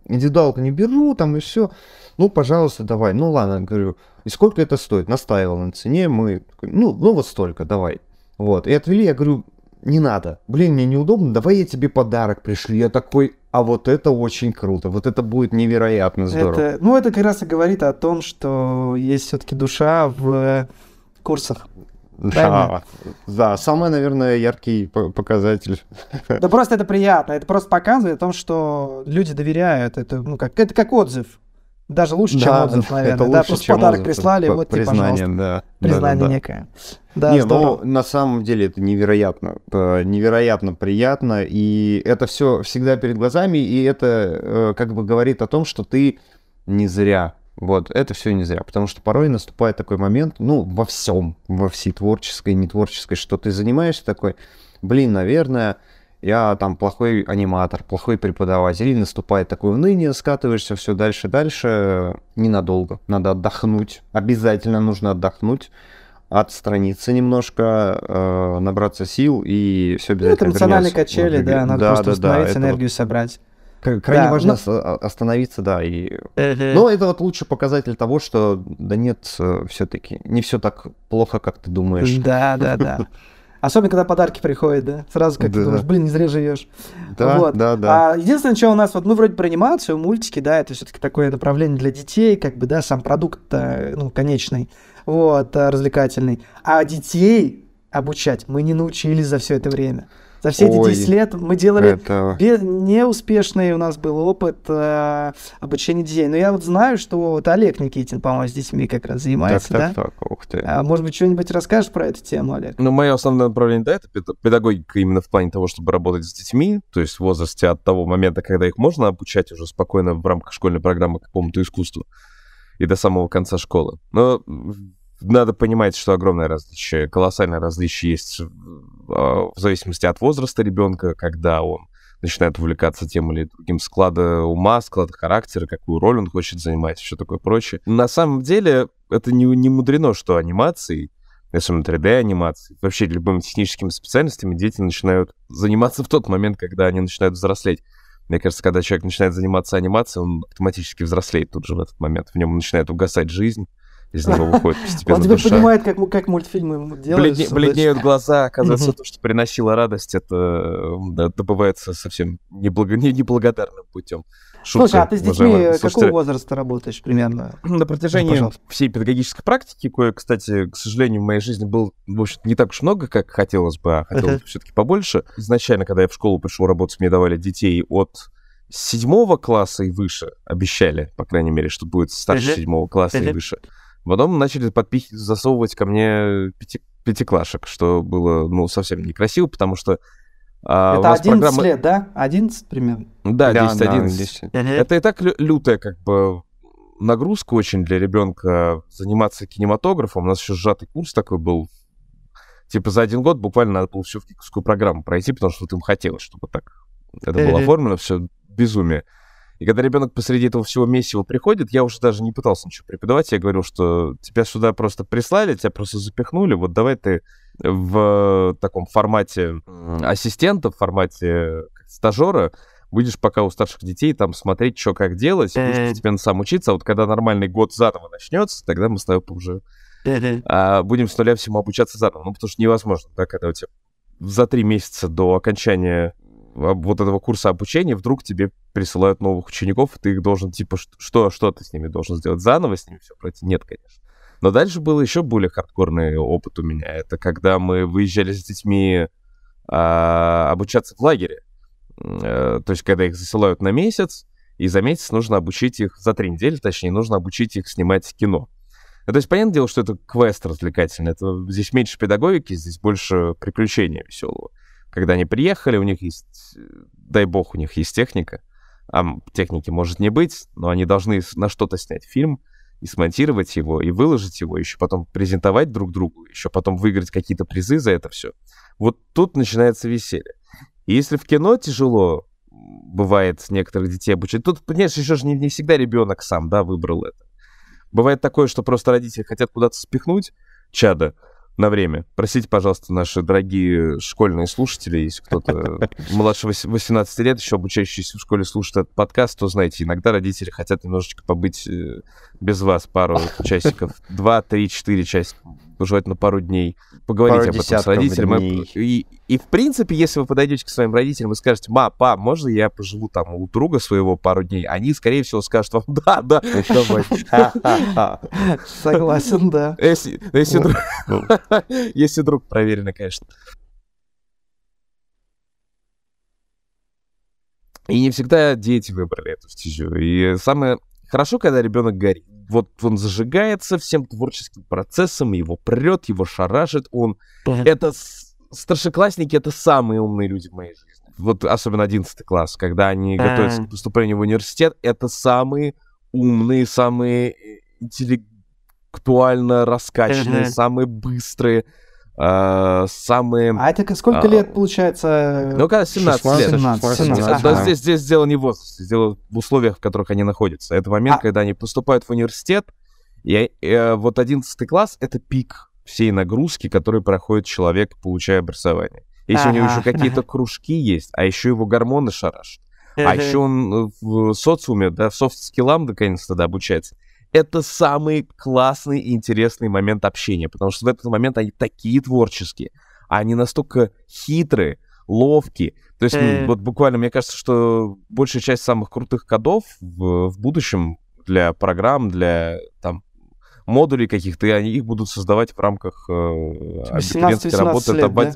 индивидуалку не беру, там и все. Ну, пожалуйста, давай. Ну ладно, говорю, и сколько это стоит? Настаивал на цене, мы, ну, ну вот столько, давай. Вот, и отвели, я говорю, не надо. Блин, мне неудобно, давай я тебе подарок пришлю. Я такой, а вот это очень круто, вот это будет невероятно здорово. Это, ну, это как раз и говорит о том, что есть все-таки душа в курсах. Да, да, самый, наверное, яркий показатель. Да просто это приятно, это просто показывает о том, что люди доверяют, это, ну, как, это как отзыв. Даже лучше, чем да, отзыв, наверное. Это лучше, да, просто подарок отзыв, прислали, вот тебе, признание, да. Признание да, да, некое. Да, Не, здорово. ну, на самом деле это невероятно, невероятно приятно, и это все всегда перед глазами, и это э, как бы говорит о том, что ты не зря вот, это все не зря, потому что порой наступает такой момент, ну, во всем, во всей творческой, нетворческой, что ты занимаешься такой, блин, наверное, я там плохой аниматор, плохой преподаватель, и наступает такое уныние, скатываешься все дальше дальше, ненадолго. Надо отдохнуть, обязательно нужно отдохнуть, отстраниться немножко, э, набраться сил, и все обязательно ну, Это эмоциональные качели, да, надо да, просто да, установить, да, энергию вот... собрать. Крайне да, важно но... Ну остановиться, да. И... Но это вот лучший показатель того, что да нет, э, все-таки не все так плохо, как ты думаешь. Да, да, да. Особенно, когда подарки приходят, да? Сразу как да. ты думаешь, блин, не зря живешь. Да, вот. да, да. А единственное, что у нас, вот, ну, вроде про анимацию, мультики, да, это все-таки такое направление для детей, как бы, да, сам продукт, ну, конечный, вот, э, развлекательный. А детей обучать мы не научились за все это время. За все эти Ой, 10 лет мы делали это... без... неуспешный у нас был опыт э, обучения детей. Но я вот знаю, что вот Олег Никитин, по-моему, с детьми как раз занимается, так, так, да? Так, ух ты. А, может быть, что-нибудь расскажешь про эту тему, Олег? Ну, мое основное направление, да, это педагогика именно в плане того, чтобы работать с детьми, то есть в возрасте от того момента, когда их можно обучать уже спокойно в рамках школьной программы какому-то искусству и до самого конца школы. Но надо понимать, что огромное различие, колоссальное различие есть а, в зависимости от возраста ребенка, когда он начинает увлекаться тем или другим склада ума, склада характера, какую роль он хочет занимать, все такое прочее. На самом деле, это не, не мудрено, что анимацией, особенно 3D-анимацией, вообще любыми техническими специальностями дети начинают заниматься в тот момент, когда они начинают взрослеть. Мне кажется, когда человек начинает заниматься анимацией, он автоматически взрослеет тут же в этот момент. В нем начинает угасать жизнь, из него выходит постепенно Он теперь душа. понимает, как, как мультфильмы делают. Бледне, бледнеют глаза, оказывается, то, что приносило радость, это да, добывается совсем неблаго, не, неблагодарным путем. Шутки, Слушай, а ты с детьми какого возраста работаешь примерно? На протяжении ну, всей педагогической практики, кое, кстати, к сожалению, в моей жизни был, в общем не так уж много, как хотелось бы, а хотелось бы все-таки побольше. Изначально, когда я в школу пришел работать, мне давали детей от седьмого класса и выше, обещали, по крайней мере, что будет старше седьмого класса и выше. Потом начали подпихивать, засовывать ко мне пяти, пятиклашек, что было, ну, совсем некрасиво, потому что а, Это 11 программа... лет, да? 11 примерно? Да, 10-11. Да, да, Это и так лютая, как бы, нагрузка очень для ребенка заниматься кинематографом. У нас еще сжатый курс такой был. Типа за один год буквально надо было всю фикскую программу пройти, потому что вот им хотелось, чтобы так это было оформлено, все безумие. И когда ребенок посреди этого всего месива приходит, я уже даже не пытался ничего преподавать. Я говорил, что тебя сюда просто прислали, тебя просто запихнули. Вот давай ты в таком формате ассистента, в формате стажера будешь пока у старших детей там смотреть, что как делать, будешь постепенно сам учиться. А вот когда нормальный год заново начнется, тогда мы с тобой уже а, будем с нуля всему обучаться заново. Ну, потому что невозможно, да, когда у тебя за три месяца до окончания вот этого курса обучения вдруг тебе присылают новых учеников, и ты их должен, типа, что, что ты с ними должен сделать? Заново с ними все пройти? Нет, конечно. Но дальше был еще более хардкорный опыт у меня. Это когда мы выезжали с детьми а, обучаться в лагере. А, то есть, когда их засылают на месяц, и за месяц нужно обучить их, за три недели, точнее, нужно обучить их снимать кино. Ну, то есть, понятное дело, что это квест развлекательный. Это, здесь меньше педагогики, здесь больше приключения веселого когда они приехали, у них есть, дай бог, у них есть техника, а техники может не быть, но они должны на что-то снять фильм и смонтировать его, и выложить его, еще потом презентовать друг другу, еще потом выиграть какие-то призы за это все. Вот тут начинается веселье. И если в кино тяжело бывает некоторых детей обучать, тут, понимаешь, еще же не, не всегда ребенок сам, да, выбрал это. Бывает такое, что просто родители хотят куда-то спихнуть чада, на время. Простите, пожалуйста, наши дорогие школьные слушатели, если кто-то младше 18 лет, еще обучающийся в школе, слушает этот подкаст, то знаете, иногда родители хотят немножечко побыть э, без вас пару часиков, два, три, четыре часика желательно пару дней, поговорить пару об этом с родителями. И, и, в принципе, если вы подойдете к своим родителям и скажете, ма, па, можно я поживу там у друга своего пару дней, они, скорее всего, скажут вам, да, да, Согласен, да. Если, если, друг, если друг проверенный, конечно. И не всегда дети выбрали эту стезю. И самое хорошо, когда ребенок горит. Вот он зажигается всем творческим процессом, его прет, его шарашит, он... Это старшеклассники — это самые умные люди в моей жизни. Вот особенно 11 класс, когда они готовятся к поступлению в университет, это самые умные, самые интеллектуально раскачанные, самые быстрые, э, самые... А это сколько а, лет получается? Ну, когда 17 16, лет. 17, 17, 17. Ага. Здесь, здесь дело не в возрасте, дело в условиях, в которых они находятся. Это момент, а... когда они поступают в университет, и, и э, вот 11 класс — это пик всей нагрузки, которую проходит человек, получая образование. Если ага. у него еще какие-то кружки есть, а еще его гормоны шарашат, а еще он в социуме, да, в софт-скиллам наконец-то да, обучается это самый классный и интересный момент общения, потому что в этот момент они такие творческие, они настолько хитрые, ловкие. То есть, mm. вот буквально, мне кажется, что большая часть самых крутых кодов в, в будущем для программ, для там модулей каких-то, они их будут создавать в рамках э, абитуриентской работы. Лет, да?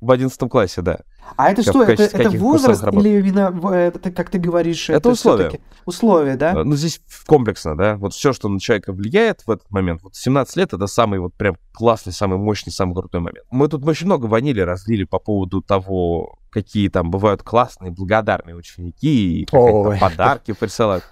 В 11 классе, да. А это что, это, это возраст или именно, это, как ты говоришь, это, это условия. Условия, да? Ну, здесь комплексно, да. Вот все, что на человека влияет в этот момент, вот 17 лет, это самый вот прям классный, самый мощный, самый крутой момент. Мы тут очень много ванили разлили по поводу того, какие там бывают классные, благодарные ученики, и подарки присылают.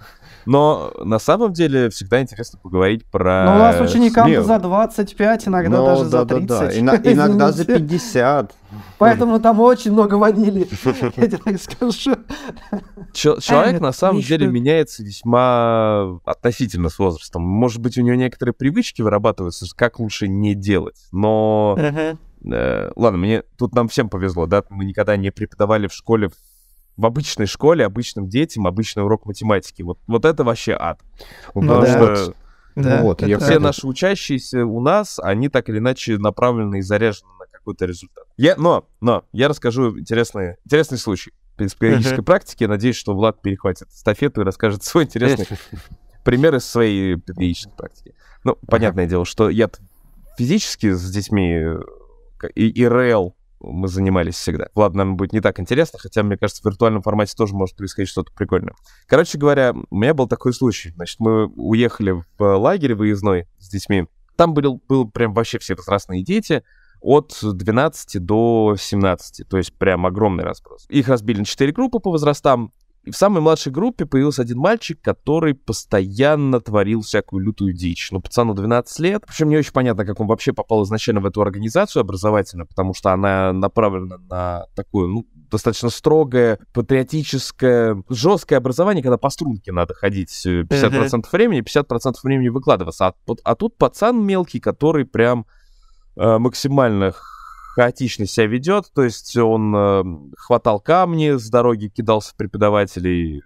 Но на самом деле всегда интересно поговорить про... Ну, у нас ученикам смело. за 25, иногда ну, даже да, за 30. Да, да. Ино- иногда за 50. Поэтому там очень много ванили, я тебе так скажу. Человек на самом деле меняется весьма относительно с возрастом. Может быть, у него некоторые привычки вырабатываются, как лучше не делать. Но э, ладно, мне тут нам всем повезло, да, мы никогда не преподавали в школе в обычной школе, обычным детям, обычный урок математики. Вот, вот это вообще ад. Ну Потому да. что да, вот, это... все наши учащиеся у нас, они так или иначе направлены и заряжены на какой-то результат. Я, но, но, я расскажу интересный, интересный случай из педагогической uh-huh. практики. Я надеюсь, что Влад перехватит эстафету и расскажет свой интересный пример из своей педагогической практики. Ну, понятное дело, что я физически с детьми э, и, и РЛ мы занимались всегда. Ладно, нам будет не так интересно, хотя, мне кажется, в виртуальном формате тоже может происходить что-то прикольное. Короче говоря, у меня был такой случай. Значит, мы уехали в лагерь выездной с детьми. Там был, был прям вообще все возрастные дети от 12 до 17, то есть прям огромный разброс. Их разбили на 4 группы по возрастам, и в самой младшей группе появился один мальчик, который постоянно творил всякую лютую дичь. Ну, пацану 12 лет. Причем не очень понятно, как он вообще попал изначально в эту организацию образовательную, потому что она направлена на такую, ну, достаточно строгое, патриотическое, жесткое образование, когда по струнке надо ходить 50% uh-huh. времени, 50% времени выкладываться. А, а тут пацан мелкий, который прям э, максимально хаотично себя ведет, то есть он э, хватал камни с дороги, кидался в преподавателей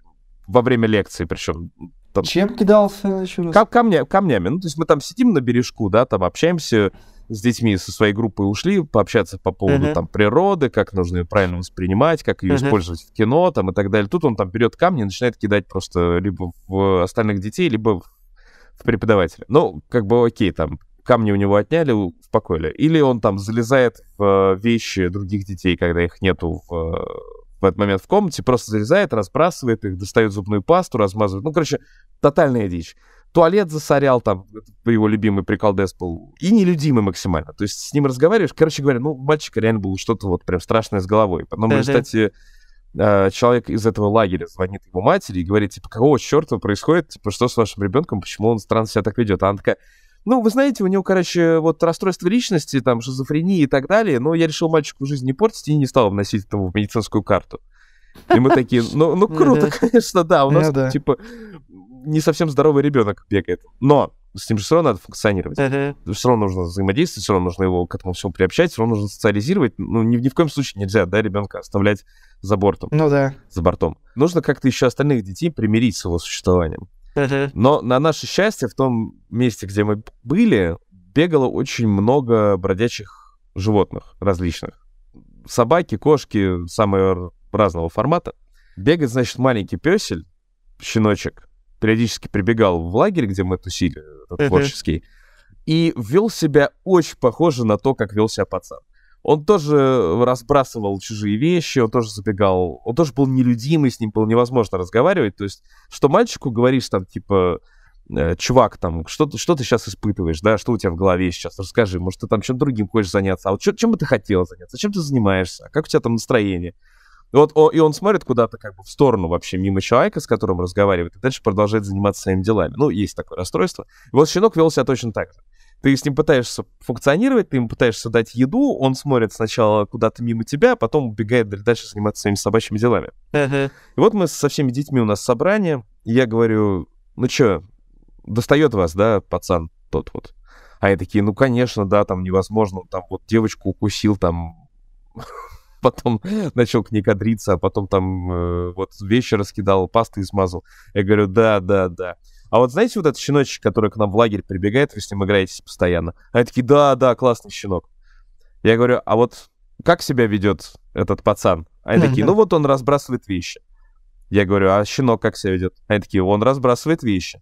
во время лекции, причем. Там, Чем кидался еще раз? Кам камня, камнями. Ну, то есть мы там сидим на бережку, да, там общаемся с детьми со своей группой ушли пообщаться по поводу uh-huh. там природы, как нужно ее правильно воспринимать, как ее uh-huh. использовать в кино там и так далее. Тут он там берет камни и начинает кидать просто либо в остальных детей, либо в, в преподавателя. Ну, как бы окей, там камни у него отняли, успокоили. Или он там залезает в э, вещи других детей, когда их нету в, в этот момент в комнате, просто залезает, разбрасывает их, достает зубную пасту, размазывает. Ну, короче, тотальная дичь. Туалет засорял, там, его любимый приколдес был, и нелюдимый максимально. То есть с ним разговариваешь, короче говоря, ну, мальчика реально было что-то вот прям страшное с головой. Потом, uh-huh. кстати, э, человек из этого лагеря звонит его матери и говорит, типа, какого черта происходит, типа, что с вашим ребенком, почему он странно себя так ведет? А она такая, ну, вы знаете, у него, короче, вот расстройство личности, там, шизофрения и так далее, но я решил мальчику жизнь не портить и не стал вносить это в медицинскую карту. И мы такие, ну, ну круто, конечно, да, у нас, ну типа, не совсем здоровый ребенок бегает. Но с ним же все равно надо функционировать. Uh-huh. Все равно нужно взаимодействовать, все равно нужно его к этому всему приобщать, все равно нужно социализировать. Ну, ни, ни в коем случае нельзя, да, ребенка оставлять за бортом. Ну да. За бортом. Нужно как-то еще остальных детей примирить с его существованием. Но на наше счастье, в том месте, где мы были, бегало очень много бродячих животных различных. Собаки, кошки, самые разного формата. Бегает, значит, маленький песель, щеночек, периодически прибегал в лагерь, где мы тусили, творческий, и вел себя очень похоже на то, как вел себя пацан он тоже разбрасывал чужие вещи, он тоже забегал, он тоже был нелюдимый, с ним было невозможно разговаривать. То есть, что мальчику говоришь там, типа, э, чувак, там, что, что ты сейчас испытываешь, да, что у тебя в голове сейчас, расскажи, может, ты там чем-то другим хочешь заняться, а вот чё, чем бы ты хотел заняться, чем ты занимаешься, как у тебя там настроение? Вот, о, и он смотрит куда-то как бы в сторону вообще мимо человека, с которым разговаривает, и дальше продолжает заниматься своими делами. Ну, есть такое расстройство. И вот щенок вел себя точно так же. Ты с ним пытаешься функционировать, ты ему пытаешься дать еду, он смотрит сначала куда-то мимо тебя, а потом убегает дальше заниматься своими собачьими делами. Uh-huh. И вот мы со всеми детьми у нас собрание, и я говорю, ну чё, достает вас, да, пацан тот вот? А они такие, ну, конечно, да, там невозможно, там вот девочку укусил, там потом начал к ней кадриться, а потом там э, вот вещи раскидал, пасты измазал. Я говорю, да, да, да. А вот знаете вот этот щеночек, который к нам в лагерь прибегает, вы с ним играете постоянно? Они такие, да, да, классный щенок. Я говорю, а вот как себя ведет этот пацан? Они такие, ну вот он разбрасывает вещи. Я говорю, а щенок как себя ведет? Они такие, он разбрасывает вещи.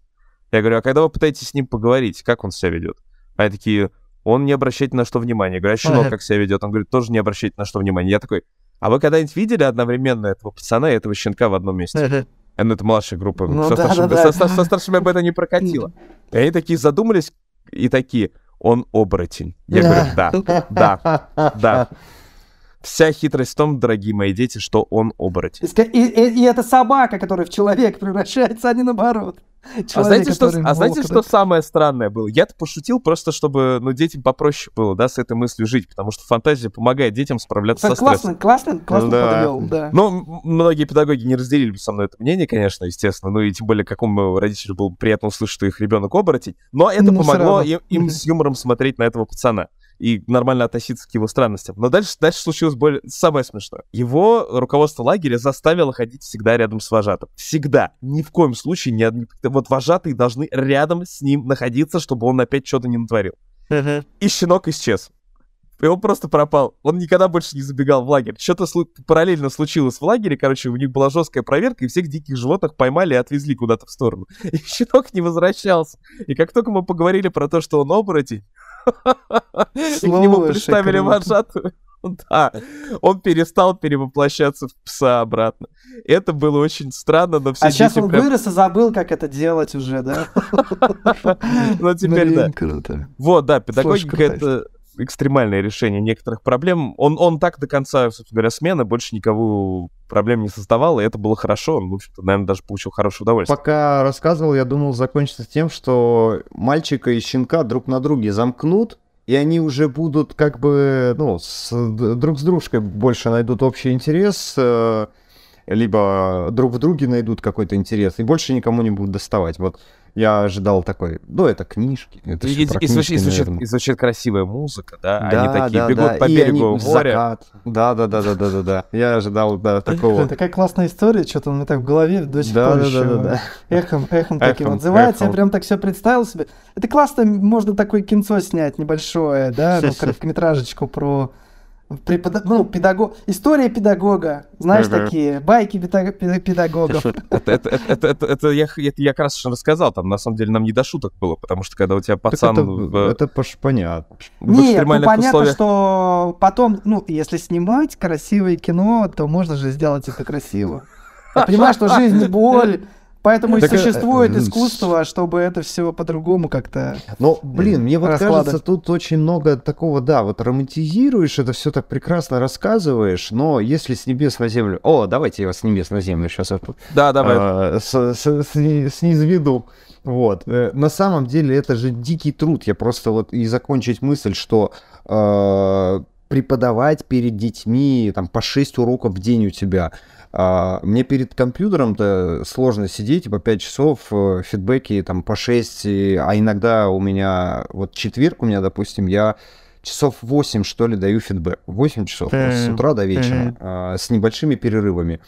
Я говорю, а когда вы пытаетесь с ним поговорить, как он себя ведет? Они такие, он не обращает на что внимания. Я говорю, а щенок как себя ведет? Он говорит, тоже не обращает на что внимания. Я такой, а вы когда-нибудь видели одновременно этого пацана и этого щенка в одном месте? Ну, это младшая группа. Ну, со, да, старшими, да, со, да. со старшими об этом не прокатило. И они такие задумались и такие, он оборотень. Я говорю, да, да, да. Вся хитрость в том, дорогие мои дети, что он оборотень. И, и, и это собака, которая в человека превращается, а не наоборот. Человек, а знаете, что, а знаете, что самое странное было? Я-то пошутил просто, чтобы ну, детям попроще было, да, с этой мыслью жить, потому что фантазия помогает детям справляться так со классно, стрессом. Классно, классно, да. подвел, да. Ну, многие педагоги не разделили бы со мной это мнение, конечно, естественно, ну и тем более какому родителю было приятно услышать, что их ребенок оборотень, но это ну, помогло им, им с юмором смотреть на этого пацана и нормально относиться к его странностям. Но дальше, дальше случилось более... самое смешное. Его руководство лагеря заставило ходить всегда рядом с вожатым. Всегда. Ни в коем случае одни... Вот вожатые должны рядом с ним находиться, чтобы он опять что-то не натворил. Uh-huh. И щенок исчез. И он просто пропал. Он никогда больше не забегал в лагерь. Что-то слу- параллельно случилось в лагере. Короче, у них была жесткая проверка, и всех диких животных поймали и отвезли куда-то в сторону. И щенок не возвращался. И как только мы поговорили про то, что он оборотень, к нему представили вожатую. Да, он перестал перевоплощаться в пса обратно. Это было очень странно, но все А сейчас он прям... вырос и забыл, как это делать уже, да? Ну, теперь да. Вот, да, педагогика — это экстремальное решение некоторых проблем. Он, он так до конца, собственно говоря, смены больше никого проблем не создавал, и это было хорошо. Он, в общем-то, наверное, даже получил хорошее удовольствие. Пока рассказывал, я думал закончится тем, что мальчика и щенка друг на друге замкнут, и они уже будут как бы, ну, с, друг с дружкой больше найдут общий интерес, э, либо друг в друге найдут какой-то интерес, и больше никому не будут доставать. Вот я ожидал такой, ну, это книжки. Это и, и, книжки, звучит, и, звучит, и звучит красивая музыка, да? да они такие да, бегут да. по и берегу они моря. Закат. Да, да, да, да, да, да, да. Я ожидал, да, такого. Такая классная история, что-то у меня так в голове до сих да, пор да, еще да, да, да. эхом, эхом таким отзывается. Я прям так все представил себе. Это классно, можно такое кинцо снять небольшое, да, ну, короткометражечку про Препод... Ну, педагог... История педагога. Знаешь, uh-huh. такие байки педагогов. Это, это, это, это, это, я, это я как раз рассказал. Там, на самом деле, нам не до шуток было, потому что когда у тебя пацан... Так это, в... это понятно. Нет, ну понятно, условиях... что потом, ну, если снимать красивое кино, то можно же сделать это красиво. Я понимаю, что жизнь боль, Поэтому так, и э, существует э, искусство, чтобы это все по-другому как-то. Ну, блин, мне вот кажется, тут очень много такого, да, вот романтизируешь, это все так прекрасно рассказываешь, но если с небес на землю. О, давайте я вас с небес на землю сейчас. Да, давай. А, с, с, с, снизу Вот. Э, на самом деле это же дикий труд. Я просто вот и закончить мысль, что э, преподавать перед детьми там по 6 уроков в день у тебя а, мне перед компьютером-то сложно сидеть по типа, 5 часов, э, фидбэки там по 6, а иногда у меня, вот четверг у меня, допустим, я часов 8, что ли, даю фидбэк. 8 часов mm-hmm. с утра до вечера, mm-hmm. с небольшими перерывами.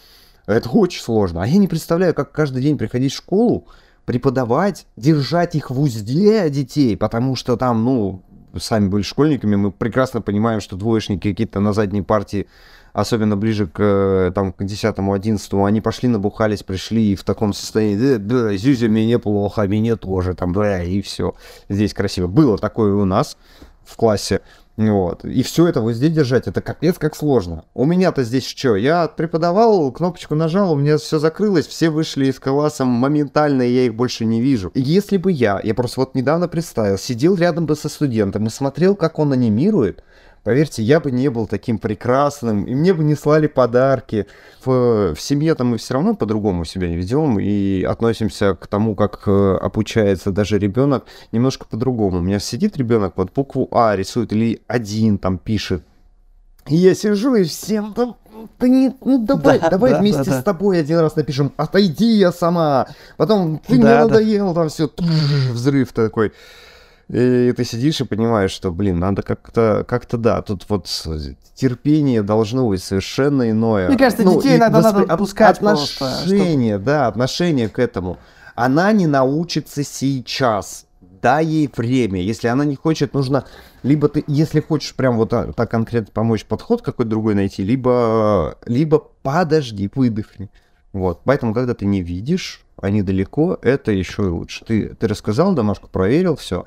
Это очень сложно. А я не представляю, как каждый день приходить в школу, преподавать, держать их в узде детей, потому что там, ну, сами были школьниками, мы прекрасно понимаем, что двоечники какие-то на задней партии особенно ближе к, э, там, к 10-11, они пошли, набухались, пришли и в таком состоянии, да, да, Зюзя мне плохо, а мне тоже, там, да, и все. Здесь красиво. Было такое у нас в классе. Вот. И все это вот здесь держать, это капец как сложно. У меня-то здесь что? Я преподавал, кнопочку нажал, у меня все закрылось, все вышли из класса моментально, и я их больше не вижу. Если бы я, я просто вот недавно представил, сидел рядом бы со студентом и смотрел, как он анимирует, Поверьте, я бы не был таким прекрасным, и мне бы не слали подарки. В, в семье там мы все равно по-другому себя не ведем и относимся к тому, как э, обучается даже ребенок, немножко по-другому. У меня сидит ребенок, вот букву А рисует или один там пишет. И я сижу и всем там да не, ну давай, да, давай да, вместе да, с тобой один раз напишем, отойди я сама. Потом ты да, мне да. надоел, там все, взрыв такой. И ты сидишь и понимаешь, что, блин, надо как-то, как-то, да, тут вот терпение должно быть совершенно иное. Мне кажется, ну, детей надо, воспри... надо отпускать Отношение, просто, да, отношение к этому. Она не научится сейчас. Дай ей время. Если она не хочет, нужно... Либо ты, если хочешь прям вот так, так конкретно помочь, подход какой-то другой найти, либо, либо подожди, выдохни. Вот. Поэтому, когда ты не видишь, они далеко, это еще и лучше. Ты, ты рассказал домашку, проверил, все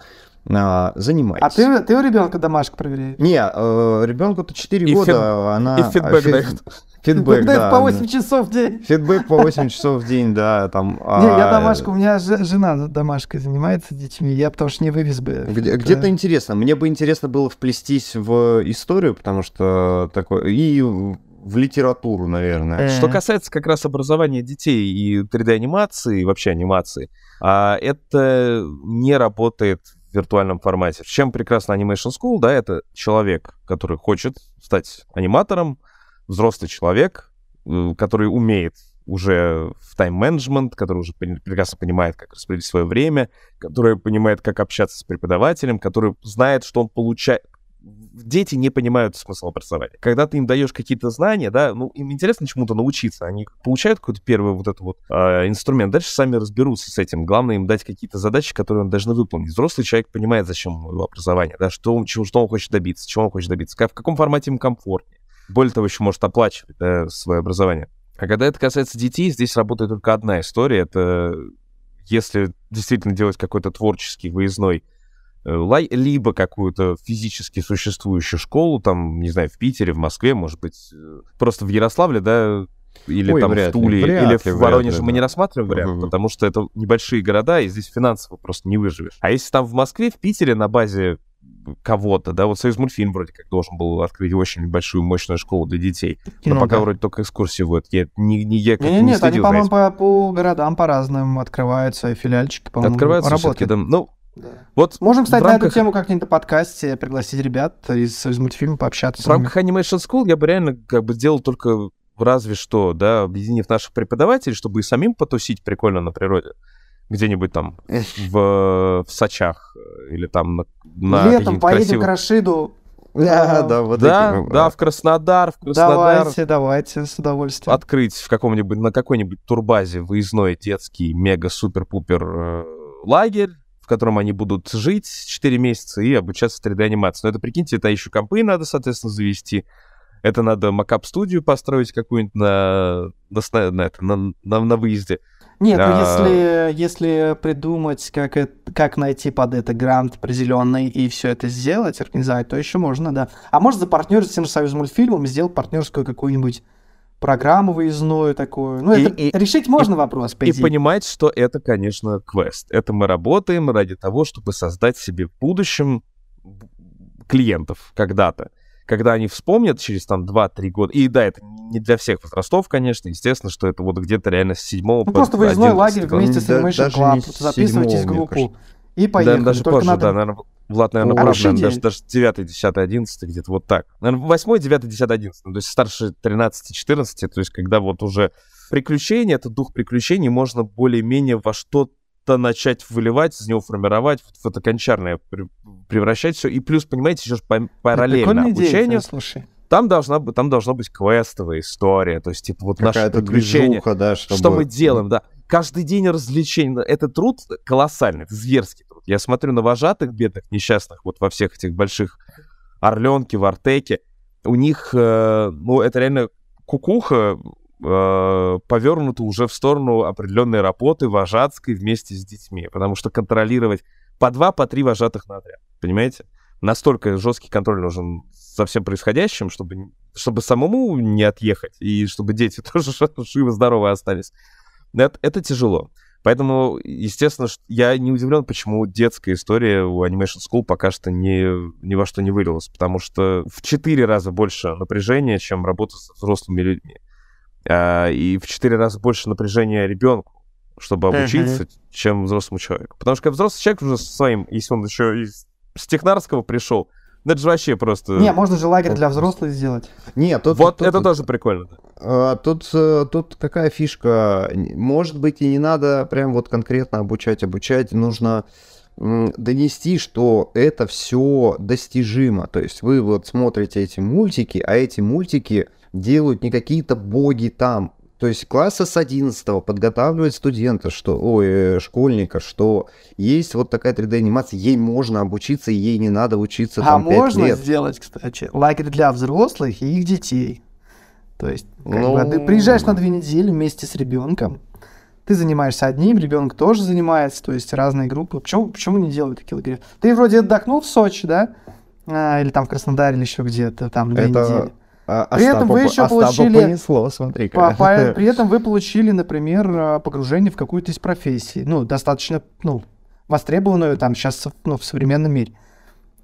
а, занимайтесь. А ты, ты у ребенка домашку проверяешь? Не, э, ребенку-то 4 и года, фид... она... И фидбэк фид... дает. Фидбэк, да. по 8 часов в день. Фидбэк по 8 часов в день, да, там... Не, я а, домашку, у меня жена домашкой занимается детьми, я потому что не вывез бы. Где, где-то интересно, мне бы интересно было вплестись в историю, потому что такое... И в литературу, наверное. Что касается как раз образования детей и 3D-анимации, и вообще анимации, а, это не работает в виртуальном формате. Чем прекрасно Animation School, да, это человек, который хочет стать аниматором, взрослый человек, э, который умеет уже в тайм-менеджмент, который уже прекрасно понимает, как распределить свое время, который понимает, как общаться с преподавателем, который знает, что он получает, дети не понимают смысл образования. Когда ты им даешь какие-то знания, да, ну, им интересно чему-то научиться, они получают какой-то первый вот этот вот э, инструмент, дальше сами разберутся с этим. Главное им дать какие-то задачи, которые он должны выполнить. Взрослый человек понимает, зачем его образование, да, что, чего, что он хочет добиться, чего он хочет добиться, как, в каком формате ему комфортнее. Более того, еще может оплачивать да, свое образование. А когда это касается детей, здесь работает только одна история. Это если действительно делать какой-то творческий выездной либо какую-то физически существующую школу, там, не знаю, в Питере, в Москве, может быть, э, просто в Ярославле, да, или Ой, там в Туле, ли, или в Воронеже ли, мы не рассматриваем вариант, угу. потому что это небольшие города, и здесь финансово просто не выживешь. А если там в Москве, в Питере на базе кого-то, да, вот Союз мультфильм вроде как должен был открыть очень большую, мощную школу для детей. Кино, но пока да. вроде только экскурсии вот. Я, не, не, я как не, не, нет, они, по-моему, по, по городам по-разному открывают свои филиальчики, по-моему, Открываются работают. да. Ну, да. Вот Можем, кстати, рамках... на эту тему как-нибудь на подкасте пригласить ребят из, из мультфильма пообщаться. В рамках Animation School я бы реально как бы делал только разве что, да, объединив наших преподавателей, чтобы и самим потусить прикольно на природе. Где-нибудь там в, в Сочах э, или там на, на Летом поедем красивых... к Рашиду, да, да, вот да, эти, да, в Краснодар, в Краснодар. Давайте, давайте, с удовольствием. Открыть в каком-нибудь, на какой-нибудь турбазе выездной детский мега-супер-пупер э, лагерь, в котором они будут жить 4 месяца и обучаться 3D-анимации. Но это, прикиньте, это еще компы надо, соответственно, завести. Это надо макап-студию построить какую-нибудь на, на, на, это, на, на, на выезде. Нет, ну, а... ну если, если придумать, как, это, как найти под это грант определенный и все это сделать, организовать, то еще можно, да. А может за партнер с тем же Союз мультфильмом сделать партнерскую какую-нибудь программу выездную такую. Ну, и, это, и, решить можно и, вопрос, по И понимать, что это, конечно, квест. Это мы работаем ради того, чтобы создать себе в будущем клиентов когда-то. Когда они вспомнят через там 2-3 года, и да, это не для всех возрастов, конечно, естественно, что это вот где-то реально с 7 ну, по Просто выездной лагерь вместе с Animation Club, записывайтесь в группу. И поехали. Да, даже Только позже, надо... да, наверное, Влад, наверное, прав, наверное, даже, даже 9, 10, 11, где-то вот так. Наверное, 8, 9, 10, 11, то есть старше 13, 14, то есть когда вот уже приключения, это дух приключений, можно более-менее во что-то начать выливать, из него формировать, в это кончарное превращать все. И плюс, понимаете, еще параллельно обучению. слушай. Там должна, там должна быть квестовая история, то есть, типа, вот наше приключение. Движуха, да, чтобы... Что мы делаем, да. Каждый день развлечений. Это труд колоссальный, это зверский труд. Я смотрю на вожатых бедных, несчастных, вот во всех этих больших Орленке, в Артеке. У них, э, ну, это реально кукуха э, повернута уже в сторону определенной работы вожатской вместе с детьми. Потому что контролировать по два, по три вожатых на отряд. Понимаете? Настолько жесткий контроль нужен за всем происходящим, чтобы, чтобы самому не отъехать, и чтобы дети тоже живы-здоровы остались. Это, это тяжело. Поэтому, естественно, я не удивлен, почему детская история у Animation School пока что не, ни во что не вылилась, потому что в четыре раза больше напряжения, чем работа с взрослыми людьми. А, и в четыре раза больше напряжения ребенку, чтобы обучиться, uh-huh. чем взрослому человеку. Потому что взрослый человек уже со своим, если он еще из технарского пришел, это же вообще просто... Не, можно же лагерь для взрослых сделать. Нет, тут... Вот тут, это тут, тоже прикольно. А, тут, э, тут какая фишка? Может быть, и не надо прям вот конкретно обучать, обучать. Нужно донести, что это все достижимо. То есть вы вот смотрите эти мультики, а эти мультики делают не какие-то боги там, то есть класса с 11 подготавливает студента, что, ой, э, школьника, что есть вот такая 3D-анимация, ей можно обучиться, ей не надо учиться а там 5 можно лет. сделать, кстати, лагерь для взрослых и их детей. То есть, как ну... бы, ты приезжаешь на две недели вместе с ребенком, ты занимаешься одним, ребенок тоже занимается, то есть разные группы. Почему, почему не делают такие лагеря? Ты вроде отдохнул в Сочи, да? А, или там в Краснодаре, или еще где-то, там две Это... недели а, при Остапа, этом вы еще Остапа получили... понесло, смотри по, по, При этом вы получили, например, а, погружение в какую-то из профессий, ну, достаточно, ну, востребованную там сейчас, ну, в современном мире.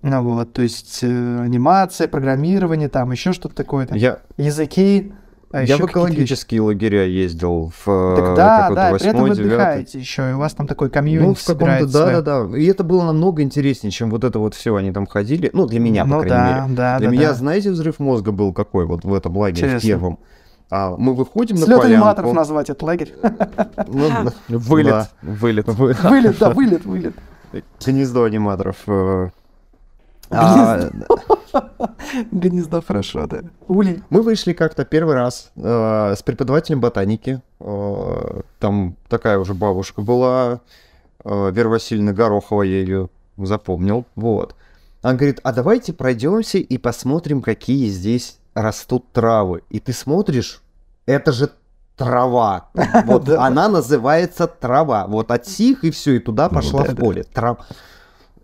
Ну, вот, то есть э, анимация, программирование, там еще что-то такое, там, Я... языки. А я в экологические лагеря ездил в так э, да, да, 8 при этом вы отдыхаете еще, и у вас там такой комьюнити ну, в собирается. Да, да, да. И это было намного интереснее, чем вот это вот все они там ходили. Ну, для меня, по ну, крайней да, мере. Да, Для да, меня, да. знаете, взрыв мозга был какой вот в этом лагере, Интересно. в первом. А мы выходим Слет на полянку. аниматоров назвать этот лагерь. Ну, вылет. Вылет. Вылет, да, вылет, вылет. Гнездо аниматоров. Э, а, Гнездо хорошо, да. Улей. Мы вышли как-то первый раз э, с преподавателем ботаники. Э, там такая уже бабушка была, э, Вера Васильевна Горохова, я ее запомнил. Вот. Она говорит, а давайте пройдемся и посмотрим, какие здесь растут травы. И ты смотришь, это же трава. Вот она называется трава. Вот от сих и все, и туда пошла в поле. Трава.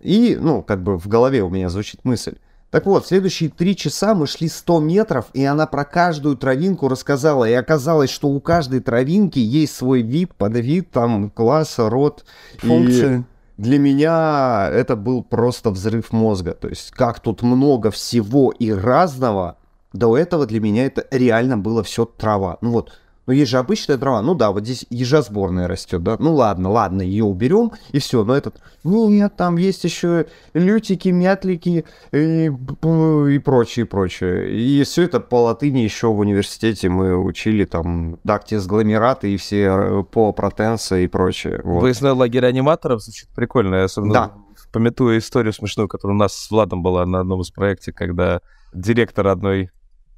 И, ну, как бы в голове у меня звучит мысль. Так вот, следующие три часа мы шли 100 метров, и она про каждую травинку рассказала. И оказалось, что у каждой травинки есть свой вид, подвид, там, класс, род. Функции. И для меня это был просто взрыв мозга. То есть, как тут много всего и разного. До этого для меня это реально было все трава. Ну вот, ну, есть же обычная трава. Ну да, вот здесь ежа сборная растет, да. Ну ладно, ладно, ее уберем, и все. Но этот, нет, там есть еще лютики, мятлики и, и прочее, прочее. И все это по латыни еще в университете мы учили там дактис гломераты и все э, по протенса и прочее. Вот. Выездной лагерь аниматоров звучит прикольно. Я особенно да. пометую историю смешную, которая у нас с Владом была на одном из проектов, когда директор одной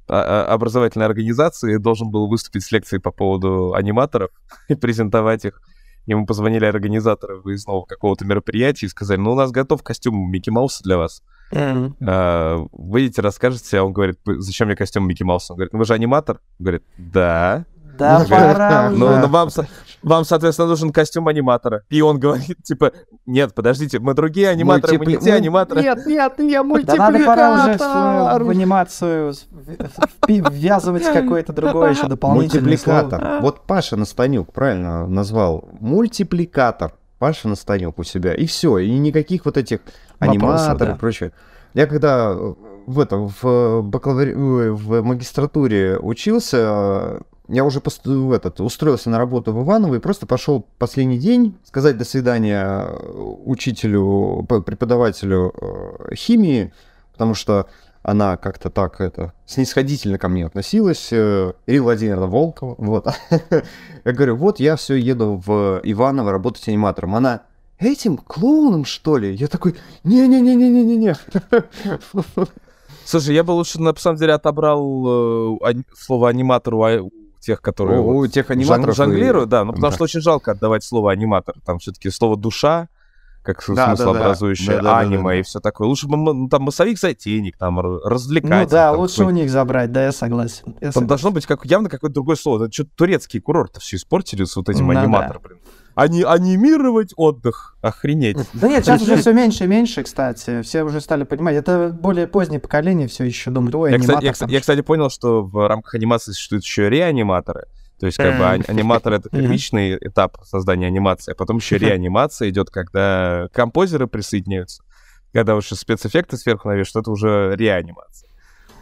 образовательной организации должен был выступить с лекцией по поводу аниматоров и презентовать их. Ему позвонили организаторы выездного какого-то мероприятия и сказали, ну, у нас готов костюм Микки Мауса для вас. Mm-hmm. А, выйдете, расскажете, а он говорит, зачем мне костюм Микки Мауса? Он говорит, ну вы же аниматор? Он говорит, да. Да, пора ну, ну, вам, вам, соответственно, нужен костюм аниматора. И он говорит, типа, нет, подождите, мы другие аниматоры, Мультипли... мы не те аниматоры. Нет, нет, я мультипликатор. Да надо пора уже в, в анимацию ввязывать какое-то другое еще дополнительное Мультипликатор. Слово. Вот Паша Настанюк правильно назвал. Мультипликатор. Паша Настанюк у себя. И все. И никаких вот этих аниматоров да. и прочее. Я когда в этом в, бакалаври... в магистратуре учился, я уже пост... этот, устроился на работу в Иваново и просто пошел последний день сказать до свидания учителю, преподавателю э, химии, потому что она как-то так это снисходительно ко мне относилась, э, Ирина Владимировна Волкова, вот. Я говорю, вот я все еду в Иваново работать аниматором. Она, этим клоуном, что ли? Я такой, не-не-не-не-не-не-не. Слушай, я бы лучше, на самом деле, отобрал э, слово аниматору а тех, которые у, вот тех аниматоров жонглируют, и... да, ну потому да. что очень жалко отдавать слово аниматор. Там все-таки слово душа, как да, смыслообразующее, да, да. аниме да, да, да. и все такое. Лучше бы ну, там массовик-затейник, там развлекать. Ну да, лучше у них забрать, да, я согласен. Я там согласен. должно быть как, явно какое-то другое слово. Это что-то турецкий курорт все испортили с вот этим ну, аниматором, да. блин. Ани анимировать отдых. Охренеть. Да нет, сейчас уже все меньше и меньше, кстати. Все уже стали понимать. Это более позднее поколение все еще думают, ой, я, кстати, я, я, кстати, понял, что в рамках анимации существуют еще реаниматоры, То есть, как бы аниматор это первичный этап создания анимации, а потом еще реанимация идет, когда композеры присоединяются. Когда уже спецэффекты сверху навешивают, это уже реанимация.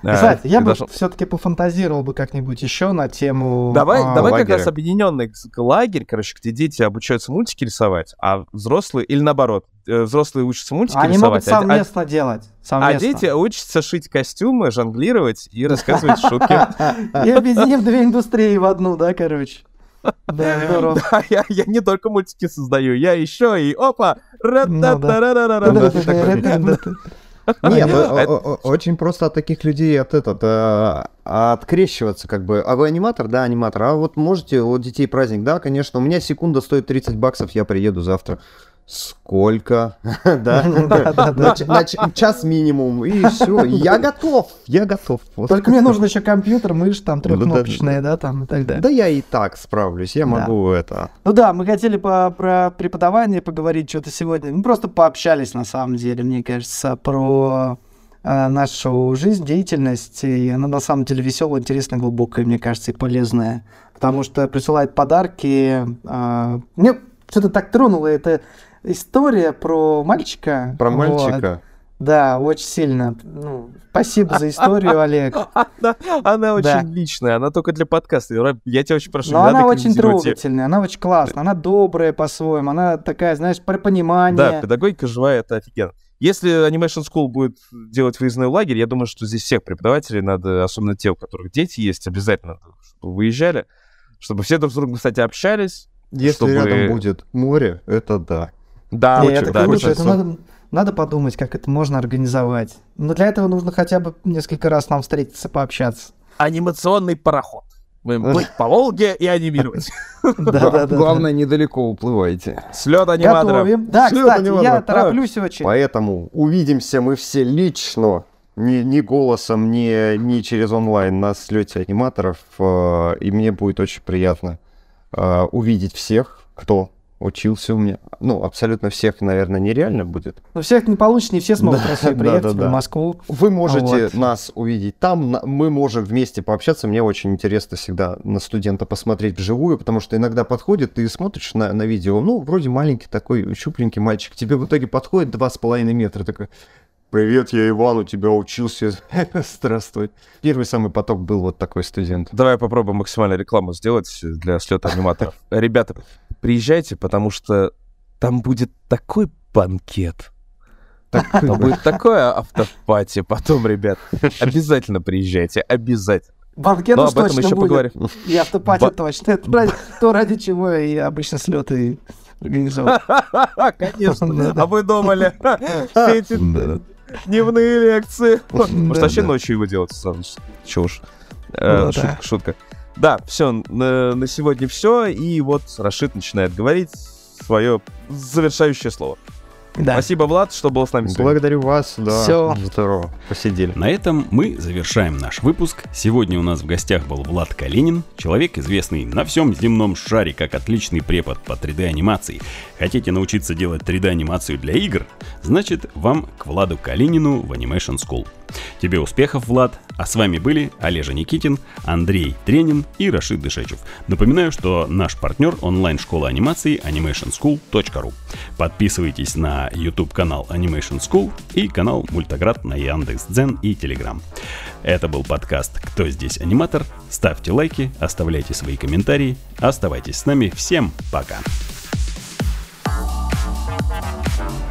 Кстати, а, я бы должен... все-таки пофантазировал бы как-нибудь еще на тему. Давай, а, давай лагеря. как раз объединенный лагерь, короче, где дети обучаются мультики рисовать, а взрослые или наоборот, э, взрослые учатся мультики Они рисовать. Они могут а совместно а, делать. Совместно. А дети учатся шить костюмы, жонглировать и рассказывать шутки. И объединив две индустрии в одну, да, короче. Да, здорово. Да, я, я не только мультики создаю, я еще и опа! Нет, очень просто от таких людей от этот э, открещиваться, как бы. А вы аниматор? Да, аниматор. А вот можете, у детей праздник, да, конечно. У меня секунда стоит 30 баксов, я приеду завтра. Сколько? Да? Час минимум, и все. Я готов, я готов. Только мне нужно еще компьютер, мышь там трехкнопочная, да, там и так далее. Да я и так справлюсь, я могу это. Ну да, мы хотели про преподавание поговорить что-то сегодня. Мы просто пообщались, на самом деле, мне кажется, про э, нашу жизнь, деятельность, и она на самом деле веселая, интересная, глубокая, мне кажется, и полезная, потому что присылает подарки. Э, мне что-то так тронуло это история про мальчика. Про мальчика. Вот. Да, очень сильно. Ну, спасибо за историю, Олег. Она, она очень да. личная, она только для подкаста. Я тебя очень прошу. Но она очень трогательная, она очень классная, она добрая по-своему, она такая, знаешь, про понимание. Да, педагогика живая, это офигенно. Если Animation School будет делать выездной лагерь, я думаю, что здесь всех преподавателей надо, особенно те, у которых дети есть, обязательно, чтобы выезжали, чтобы все друг с другом, кстати, общались. Если чтобы... рядом будет море, это да. Да, Нет, очень, это да, круто. Это надо, надо подумать, как это можно организовать. Но для этого нужно хотя бы несколько раз нам встретиться, пообщаться. Анимационный пароход. Мы плыть по Волге и анимировать. Главное, недалеко уплывайте. Слет аниматоров. Да, кстати, я тороплюсь очень. Поэтому увидимся мы все лично ни, ни голосом, ни, ни через онлайн на слете аниматоров. Э, и мне будет очень приятно э, увидеть всех, кто учился у меня. Ну, абсолютно всех, наверное, нереально будет. Но всех не получится, не все смогут да, Россию приехать да, да, да. в Москву. Вы можете вот. нас увидеть там, мы можем вместе пообщаться. Мне очень интересно всегда на студента посмотреть вживую, потому что иногда подходит, ты смотришь на, на видео, ну, вроде маленький такой, щупленький мальчик, тебе в итоге подходит два с половиной метра, такой, Привет, я Иван, у тебя учился. Здравствуй. Первый самый поток был вот такой студент. Давай попробуем максимально рекламу сделать для слета аниматоров. Ребята, приезжайте, потому что там будет такой банкет. Там будет такое автопати. Потом, ребят, обязательно приезжайте, обязательно. Банкет уж точно еще будет. поговорим. И автопати точно. Это то, ради чего и обычно слеты организовывают. Конечно. А вы думали, все эти Дневные лекции. Может, вообще ночью его делать, уж. Э, ну шутка. Да, все, на сегодня все. И вот Рашид начинает говорить свое завершающее слово. Да. Спасибо, Влад, что был с нами сегодня. Благодарю вас, да. Все. Здорово, посидели. На этом мы завершаем наш выпуск. Сегодня у нас в гостях был Влад Калинин, человек, известный на всем земном шаре как отличный препод по 3D-анимации. Хотите научиться делать 3D-анимацию для игр? Значит, вам к Владу Калинину в Animation School. Тебе успехов, Влад! А с вами были Олежа Никитин, Андрей Тренин и Рашид Дышечев. Напоминаю, что наш партнер онлайн-школа анимации animationschool.ru. Подписывайтесь на YouTube-канал Animation School и канал Мультоград на Яндекс.Дзен и Telegram. Это был подкаст «Кто здесь аниматор?». Ставьте лайки, оставляйте свои комментарии. Оставайтесь с нами. Всем пока! Thank you